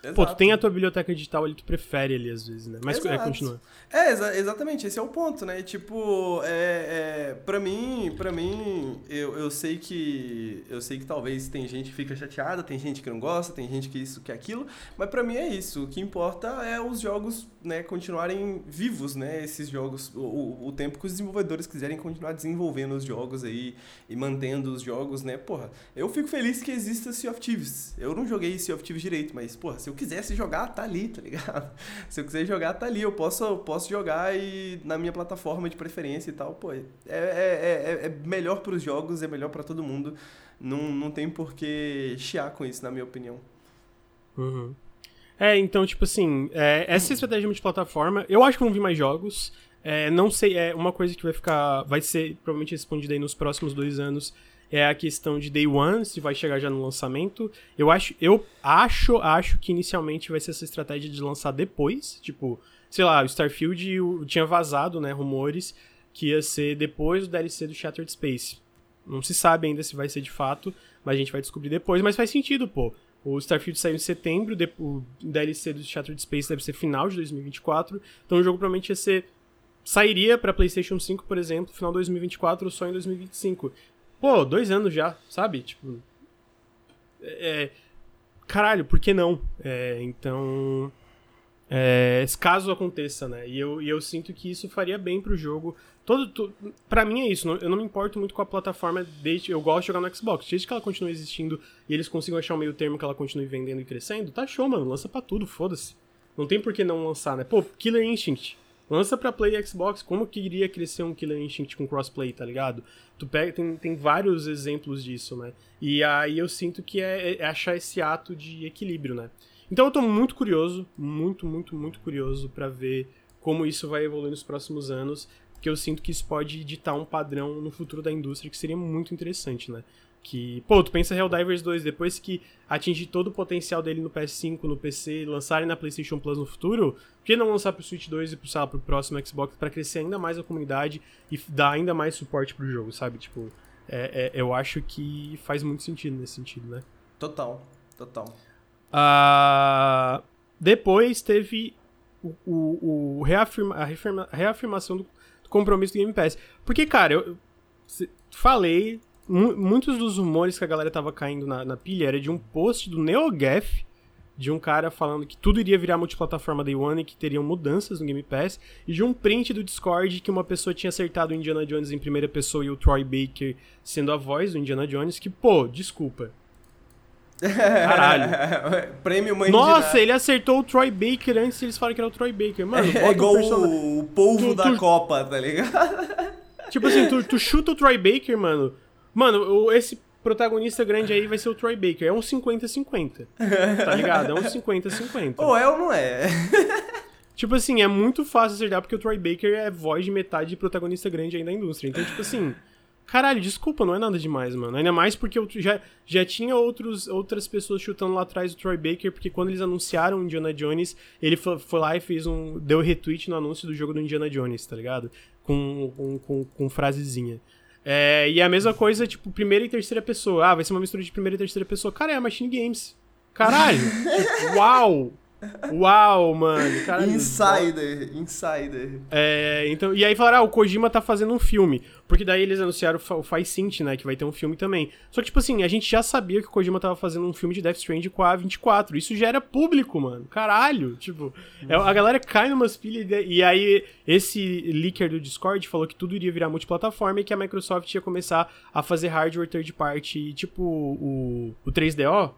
Exato. Pô, tu tem a tua biblioteca digital ali, tu prefere ali às vezes, né? Mas é, Exato. é, continua. É, exa exatamente, esse é o ponto, né? Tipo, é, é, pra mim, pra mim, eu, eu sei que. Eu sei que talvez tem gente que fica chateada, tem gente que não gosta, tem gente que isso, que aquilo, mas pra mim é isso. O que importa é os jogos, né, continuarem vivos, né? Esses jogos, o, o tempo que os desenvolvedores quiserem continuar desenvolvendo os jogos aí e mantendo os jogos, né? Porra, eu fico feliz que exista Sea of Thieves. Eu não joguei Sea of Thieves direito, mas, porra, se eu quisesse jogar, tá ali, tá ligado? Se eu quiser jogar, tá ali. Eu posso, eu posso jogar e na minha plataforma de preferência e tal. Pô, é, é, é, é melhor para os jogos, é melhor para todo mundo. Não, não tem por que chiar com isso, na minha opinião. Uhum. É, então, tipo assim, é, essa estratégia multiplataforma, eu acho que vão vir mais jogos. É, não sei, é uma coisa que vai ficar. Vai ser provavelmente respondida aí nos próximos dois anos é a questão de day one, se vai chegar já no lançamento. Eu acho, eu acho, acho que inicialmente vai ser essa estratégia de lançar depois, tipo, sei lá, o Starfield tinha vazado, né, rumores que ia ser depois do DLC do Shattered Space. Não se sabe ainda se vai ser de fato, mas a gente vai descobrir depois, mas faz sentido, pô. O Starfield saiu em setembro, o DLC do Shattered Space deve ser final de 2024, então o jogo provavelmente ia ser sairia para PlayStation 5, por exemplo, final de 2024 ou só em 2025. Pô, dois anos já, sabe? Tipo. É, caralho, por que não? É, então. É, caso aconteça, né? E eu, e eu sinto que isso faria bem pro jogo. Todo, todo, pra mim é isso, não, eu não me importo muito com a plataforma desde. Eu gosto de jogar no Xbox. Desde que ela continue existindo e eles consigam achar um meio termo que ela continue vendendo e crescendo, tá show, mano. Lança pra tudo, foda-se. Não tem por que não lançar, né? Pô, Killer Instinct. Lança pra Play e Xbox, como que iria crescer um Killer Instinct com crossplay, tá ligado? Tu pega, tem, tem vários exemplos disso, né? E aí eu sinto que é, é achar esse ato de equilíbrio, né? Então eu tô muito curioso, muito, muito, muito curioso para ver como isso vai evoluir nos próximos anos, porque eu sinto que isso pode ditar um padrão no futuro da indústria que seria muito interessante, né? Que, pô, tu pensa Helldivers 2, depois que atingir todo o potencial dele no PS5, no PC, lançarem na PlayStation Plus no futuro, por que não lançar pro Switch 2 e pro, sei lá, pro próximo Xbox para crescer ainda mais a comunidade e dar ainda mais suporte pro jogo, sabe? Tipo, é, é, eu acho que faz muito sentido nesse sentido, né? Total, total. Uh, depois teve o, o, o reafirma, a reafirma, reafirmação do, compromisso do Game Pass. Porque, cara, eu falei muitos dos rumores que a galera tava caindo na, na pilha era de um post do NeoGaf, de um cara falando que tudo iria virar multiplataforma Day One e que teriam mudanças no Game Pass, e de um print do Discord que uma pessoa tinha acertado o Indiana Jones em primeira pessoa e o Troy Baker sendo a voz do Indiana Jones, que, pô, desculpa. Caralho. Prêmio mãe Nossa, ele acertou o Troy Baker antes eles falarem que era o Troy Baker. Mano, é igual o, o polvo tu, da tu... Copa, tá ligado? Tipo assim, tu, tu chuta o Troy Baker, mano. Mano, esse protagonista grande aí vai ser o Troy Baker. É um 50-50. Tá ligado? É um 50-50. Ou é ou não é? tipo assim, é muito fácil acertar porque o Troy Baker é voz de metade de protagonista grande aí da indústria. Então, tipo assim. Caralho, desculpa, não é nada demais, mano. Ainda mais porque eu já, já tinha outros, outras pessoas chutando lá atrás do Troy Baker, porque quando eles anunciaram o Indiana Jones, ele foi, foi lá e fez um. deu retweet no anúncio do jogo do Indiana Jones, tá ligado? Com, com, com, com frasezinha. É, e é a mesma coisa, tipo, primeira e terceira pessoa. Ah, vai ser uma mistura de primeira e terceira pessoa. Cara, é a Machine Games. Caralho! uau! Uau, mano. Caralho, insider, insider. É, então, e aí falaram, ah, o Kojima tá fazendo um filme. Porque daí eles anunciaram o Faisint, né, que vai ter um filme também. Só que, tipo assim, a gente já sabia que o Kojima tava fazendo um filme de Death Stranding com a 24. Isso já era público, mano. Caralho. Tipo, é, a galera cai numas pilhas. E aí, esse leaker do Discord falou que tudo iria virar multiplataforma e que a Microsoft ia começar a fazer hardware third party, tipo o, o 3DO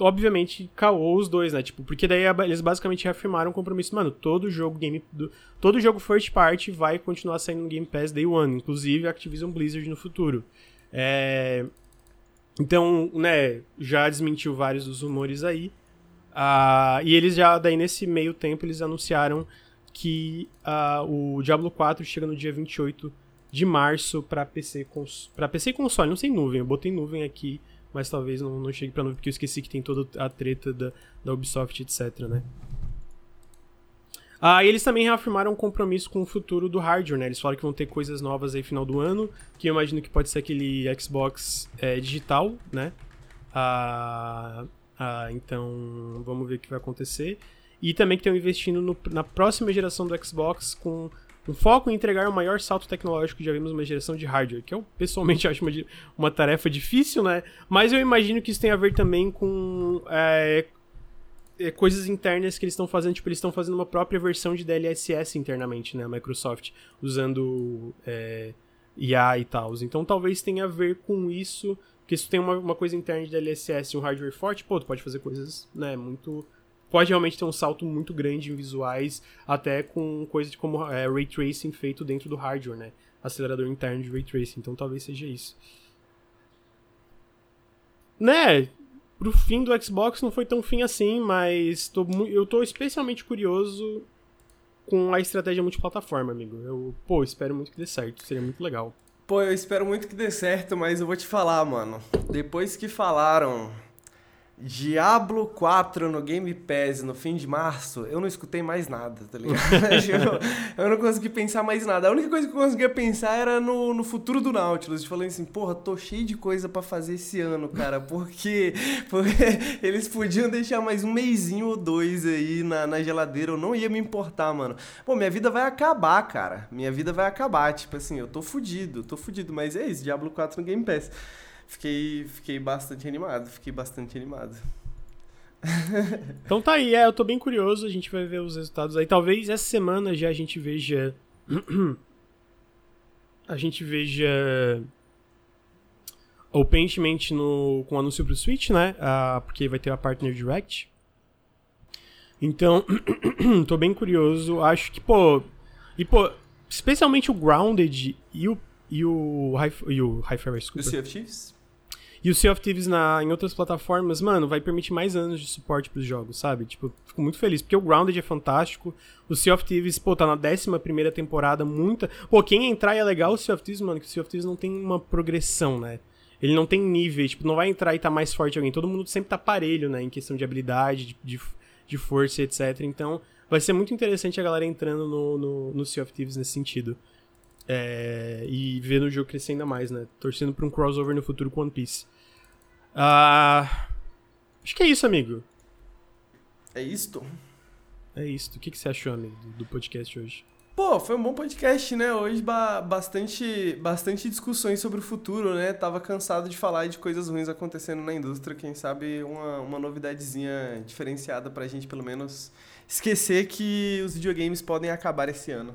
obviamente caou os dois, né? Tipo, porque daí eles basicamente reafirmaram o compromisso, mano, todo jogo game do, todo jogo first party vai continuar saindo no Game Pass Day One, inclusive Activision Blizzard no futuro. É... Então, né, já desmentiu vários dos rumores aí. Uh, e eles já, daí nesse meio tempo, eles anunciaram que uh, o Diablo 4 chega no dia 28 de março para PC, pra PC e console, não sei nuvem, eu botei nuvem aqui mas talvez não, não chegue pra nuvem, porque eu esqueci que tem toda a treta da, da Ubisoft, etc, né? Ah, e eles também reafirmaram um compromisso com o futuro do hardware, né? Eles falaram que vão ter coisas novas aí final do ano, que eu imagino que pode ser aquele Xbox é, digital, né? Ah, ah, então, vamos ver o que vai acontecer. E também que estão investindo no, na próxima geração do Xbox com um foco em entregar o maior salto tecnológico que já vimos numa geração de hardware, que eu pessoalmente acho uma, uma tarefa difícil, né? Mas eu imagino que isso tem a ver também com é, é, coisas internas que eles estão fazendo. Tipo, eles estão fazendo uma própria versão de DLSS internamente, né? Microsoft, usando é, IA e tal. Então talvez tenha a ver com isso, porque isso tem uma, uma coisa interna de DLSS e um hardware forte, pô, tu pode fazer coisas, né, muito pode realmente ter um salto muito grande em visuais, até com coisas como é, ray tracing feito dentro do hardware, né? Acelerador interno de ray tracing. Então talvez seja isso. Né? Pro fim do Xbox não foi tão fim assim, mas tô, eu tô especialmente curioso com a estratégia multiplataforma, amigo. Eu, pô, espero muito que dê certo. Seria muito legal. Pô, eu espero muito que dê certo, mas eu vou te falar, mano. Depois que falaram Diablo 4 no Game Pass no fim de março, eu não escutei mais nada, tá ligado? eu, não consegui pensar mais nada. A única coisa que eu conseguia pensar era no, no futuro do Nautilus. Falei assim, porra, tô cheio de coisa para fazer esse ano, cara, porque, porque eles podiam deixar mais um mêsinho ou dois aí na, na geladeira, eu não ia me importar, mano. Pô, minha vida vai acabar, cara. Minha vida vai acabar. Tipo assim, eu tô fudido, tô fudido, mas é isso, Diablo 4 no Game Pass fiquei, fiquei bastante animado, fiquei bastante animado. então tá aí, é, eu tô bem curioso, a gente vai ver os resultados aí. Talvez essa semana já a gente veja. a gente veja. O Paintment no, com anúncio pro Switch, né? Ah, porque vai ter a Partner Direct. Então, tô bem curioso. Acho que, pô. E, pô, especialmente o Grounded e o. E o. E o Hi-Fi, desculpa. O Sea of Chiefs? E o Sea of Thieves na, em outras plataformas, mano, vai permitir mais anos de suporte pros jogos, sabe? Tipo, fico muito feliz, porque o Grounded é fantástico. O Sea of Thieves, pô, tá na 11 primeira temporada, muita. Pô, quem entrar é legal o Sea of Thieves, mano, que o Sea of Thieves não tem uma progressão, né? Ele não tem nível, tipo, não vai entrar e tá mais forte alguém. Todo mundo sempre tá parelho, né? Em questão de habilidade, de, de, de força, etc. Então, vai ser muito interessante a galera entrando no, no, no Sea of Thieves nesse sentido. É, e vendo o jogo crescer ainda mais, né? Torcendo pra um crossover no futuro com One Piece. Ah, acho que é isso, amigo. É isto? É isto. O que, que você achou, amigo, do, podcast hoje? Pô, foi um bom podcast, né? Hoje ba bastante, bastante discussões sobre o futuro, né? Tava cansado de falar de coisas ruins acontecendo na indústria. Quem sabe uma, uma novidadezinha diferenciada pra gente, pelo menos, esquecer que os videogames podem acabar esse ano.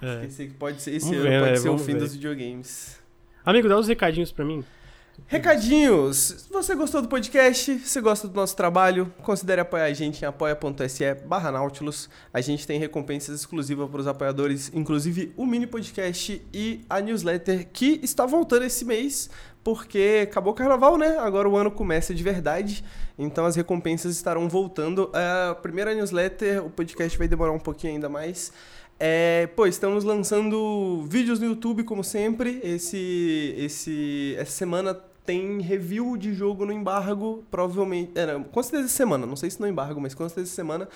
É. Esquecer que pode ser esse Vamos ano, ver, pode né? ser Vamos o fim ver. dos videogames. Amigo, dá uns recadinhos pra mim. Recadinhos! Se você gostou do podcast, se gosta do nosso trabalho, considere apoiar a gente em apoia.se barra Nautilus. A gente tem recompensas exclusivas para os apoiadores, inclusive o mini podcast e a newsletter que está voltando esse mês, porque acabou o carnaval, né? Agora o ano começa de verdade, então as recompensas estarão voltando. A primeira newsletter, o podcast vai demorar um pouquinho ainda mais. É, pô, estamos lançando vídeos no YouTube, como sempre. Esse, esse, essa semana tem review de jogo no embargo, provavelmente. É, com certeza semana, não sei se no embargo, mas com certeza semana.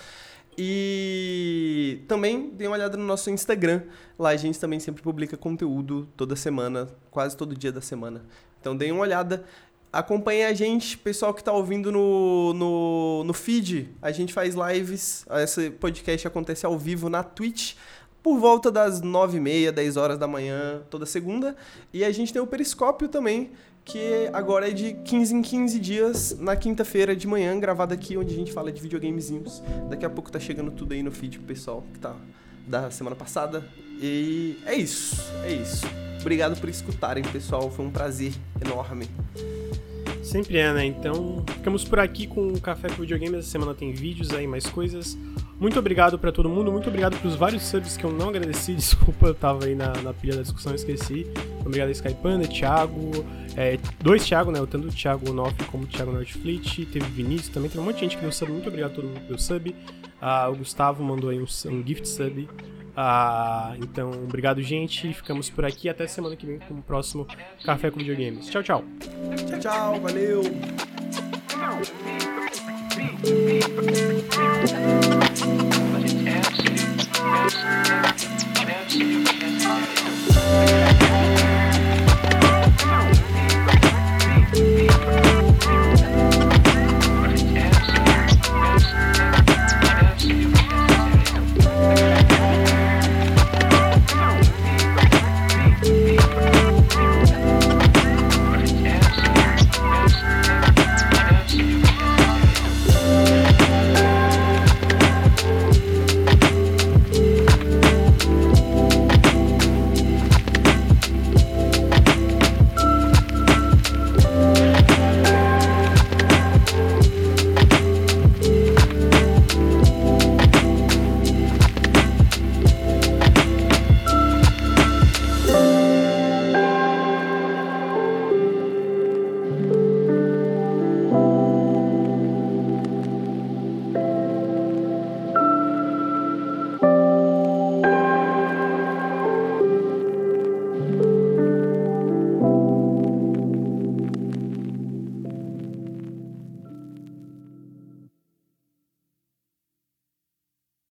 E também dê uma olhada no nosso Instagram. Lá a gente também sempre publica conteúdo toda semana, quase todo dia da semana. Então deem uma olhada. Acompanhe a gente, pessoal que está ouvindo no, no, no feed. A gente faz lives. Esse podcast acontece ao vivo na Twitch por volta das 9h30, 10 horas da manhã, toda segunda. E a gente tem o Periscópio também, que agora é de 15 em 15 dias, na quinta-feira de manhã, gravado aqui, onde a gente fala de videogamezinhos. Daqui a pouco tá chegando tudo aí no feed pro pessoal que tá da semana passada. E é isso, é isso. Obrigado por escutarem, pessoal. Foi um prazer enorme. Sempre é, né? Então, ficamos por aqui com o Café com Videogame. Essa semana tem vídeos aí, mais coisas. Muito obrigado para todo mundo, muito obrigado pros vários subs que eu não agradeci, desculpa, eu tava aí na, na pilha da discussão e esqueci. Obrigado a Skypanda, Thiago, é, dois Thiago, né? Tanto o Thiago Noff como o Thiago Nordfleet, teve Vinícius também, teve um monte de gente que deu sub, muito obrigado a todo mundo que deu sub. Ah, o Gustavo mandou aí um, um gift sub. Ah, então, obrigado, gente. Ficamos por aqui. Até semana que vem com o próximo Café com Videogames. Tchau, tchau. Tchau, tchau. Valeu. But it's absolute, absolute, absolute, absolute.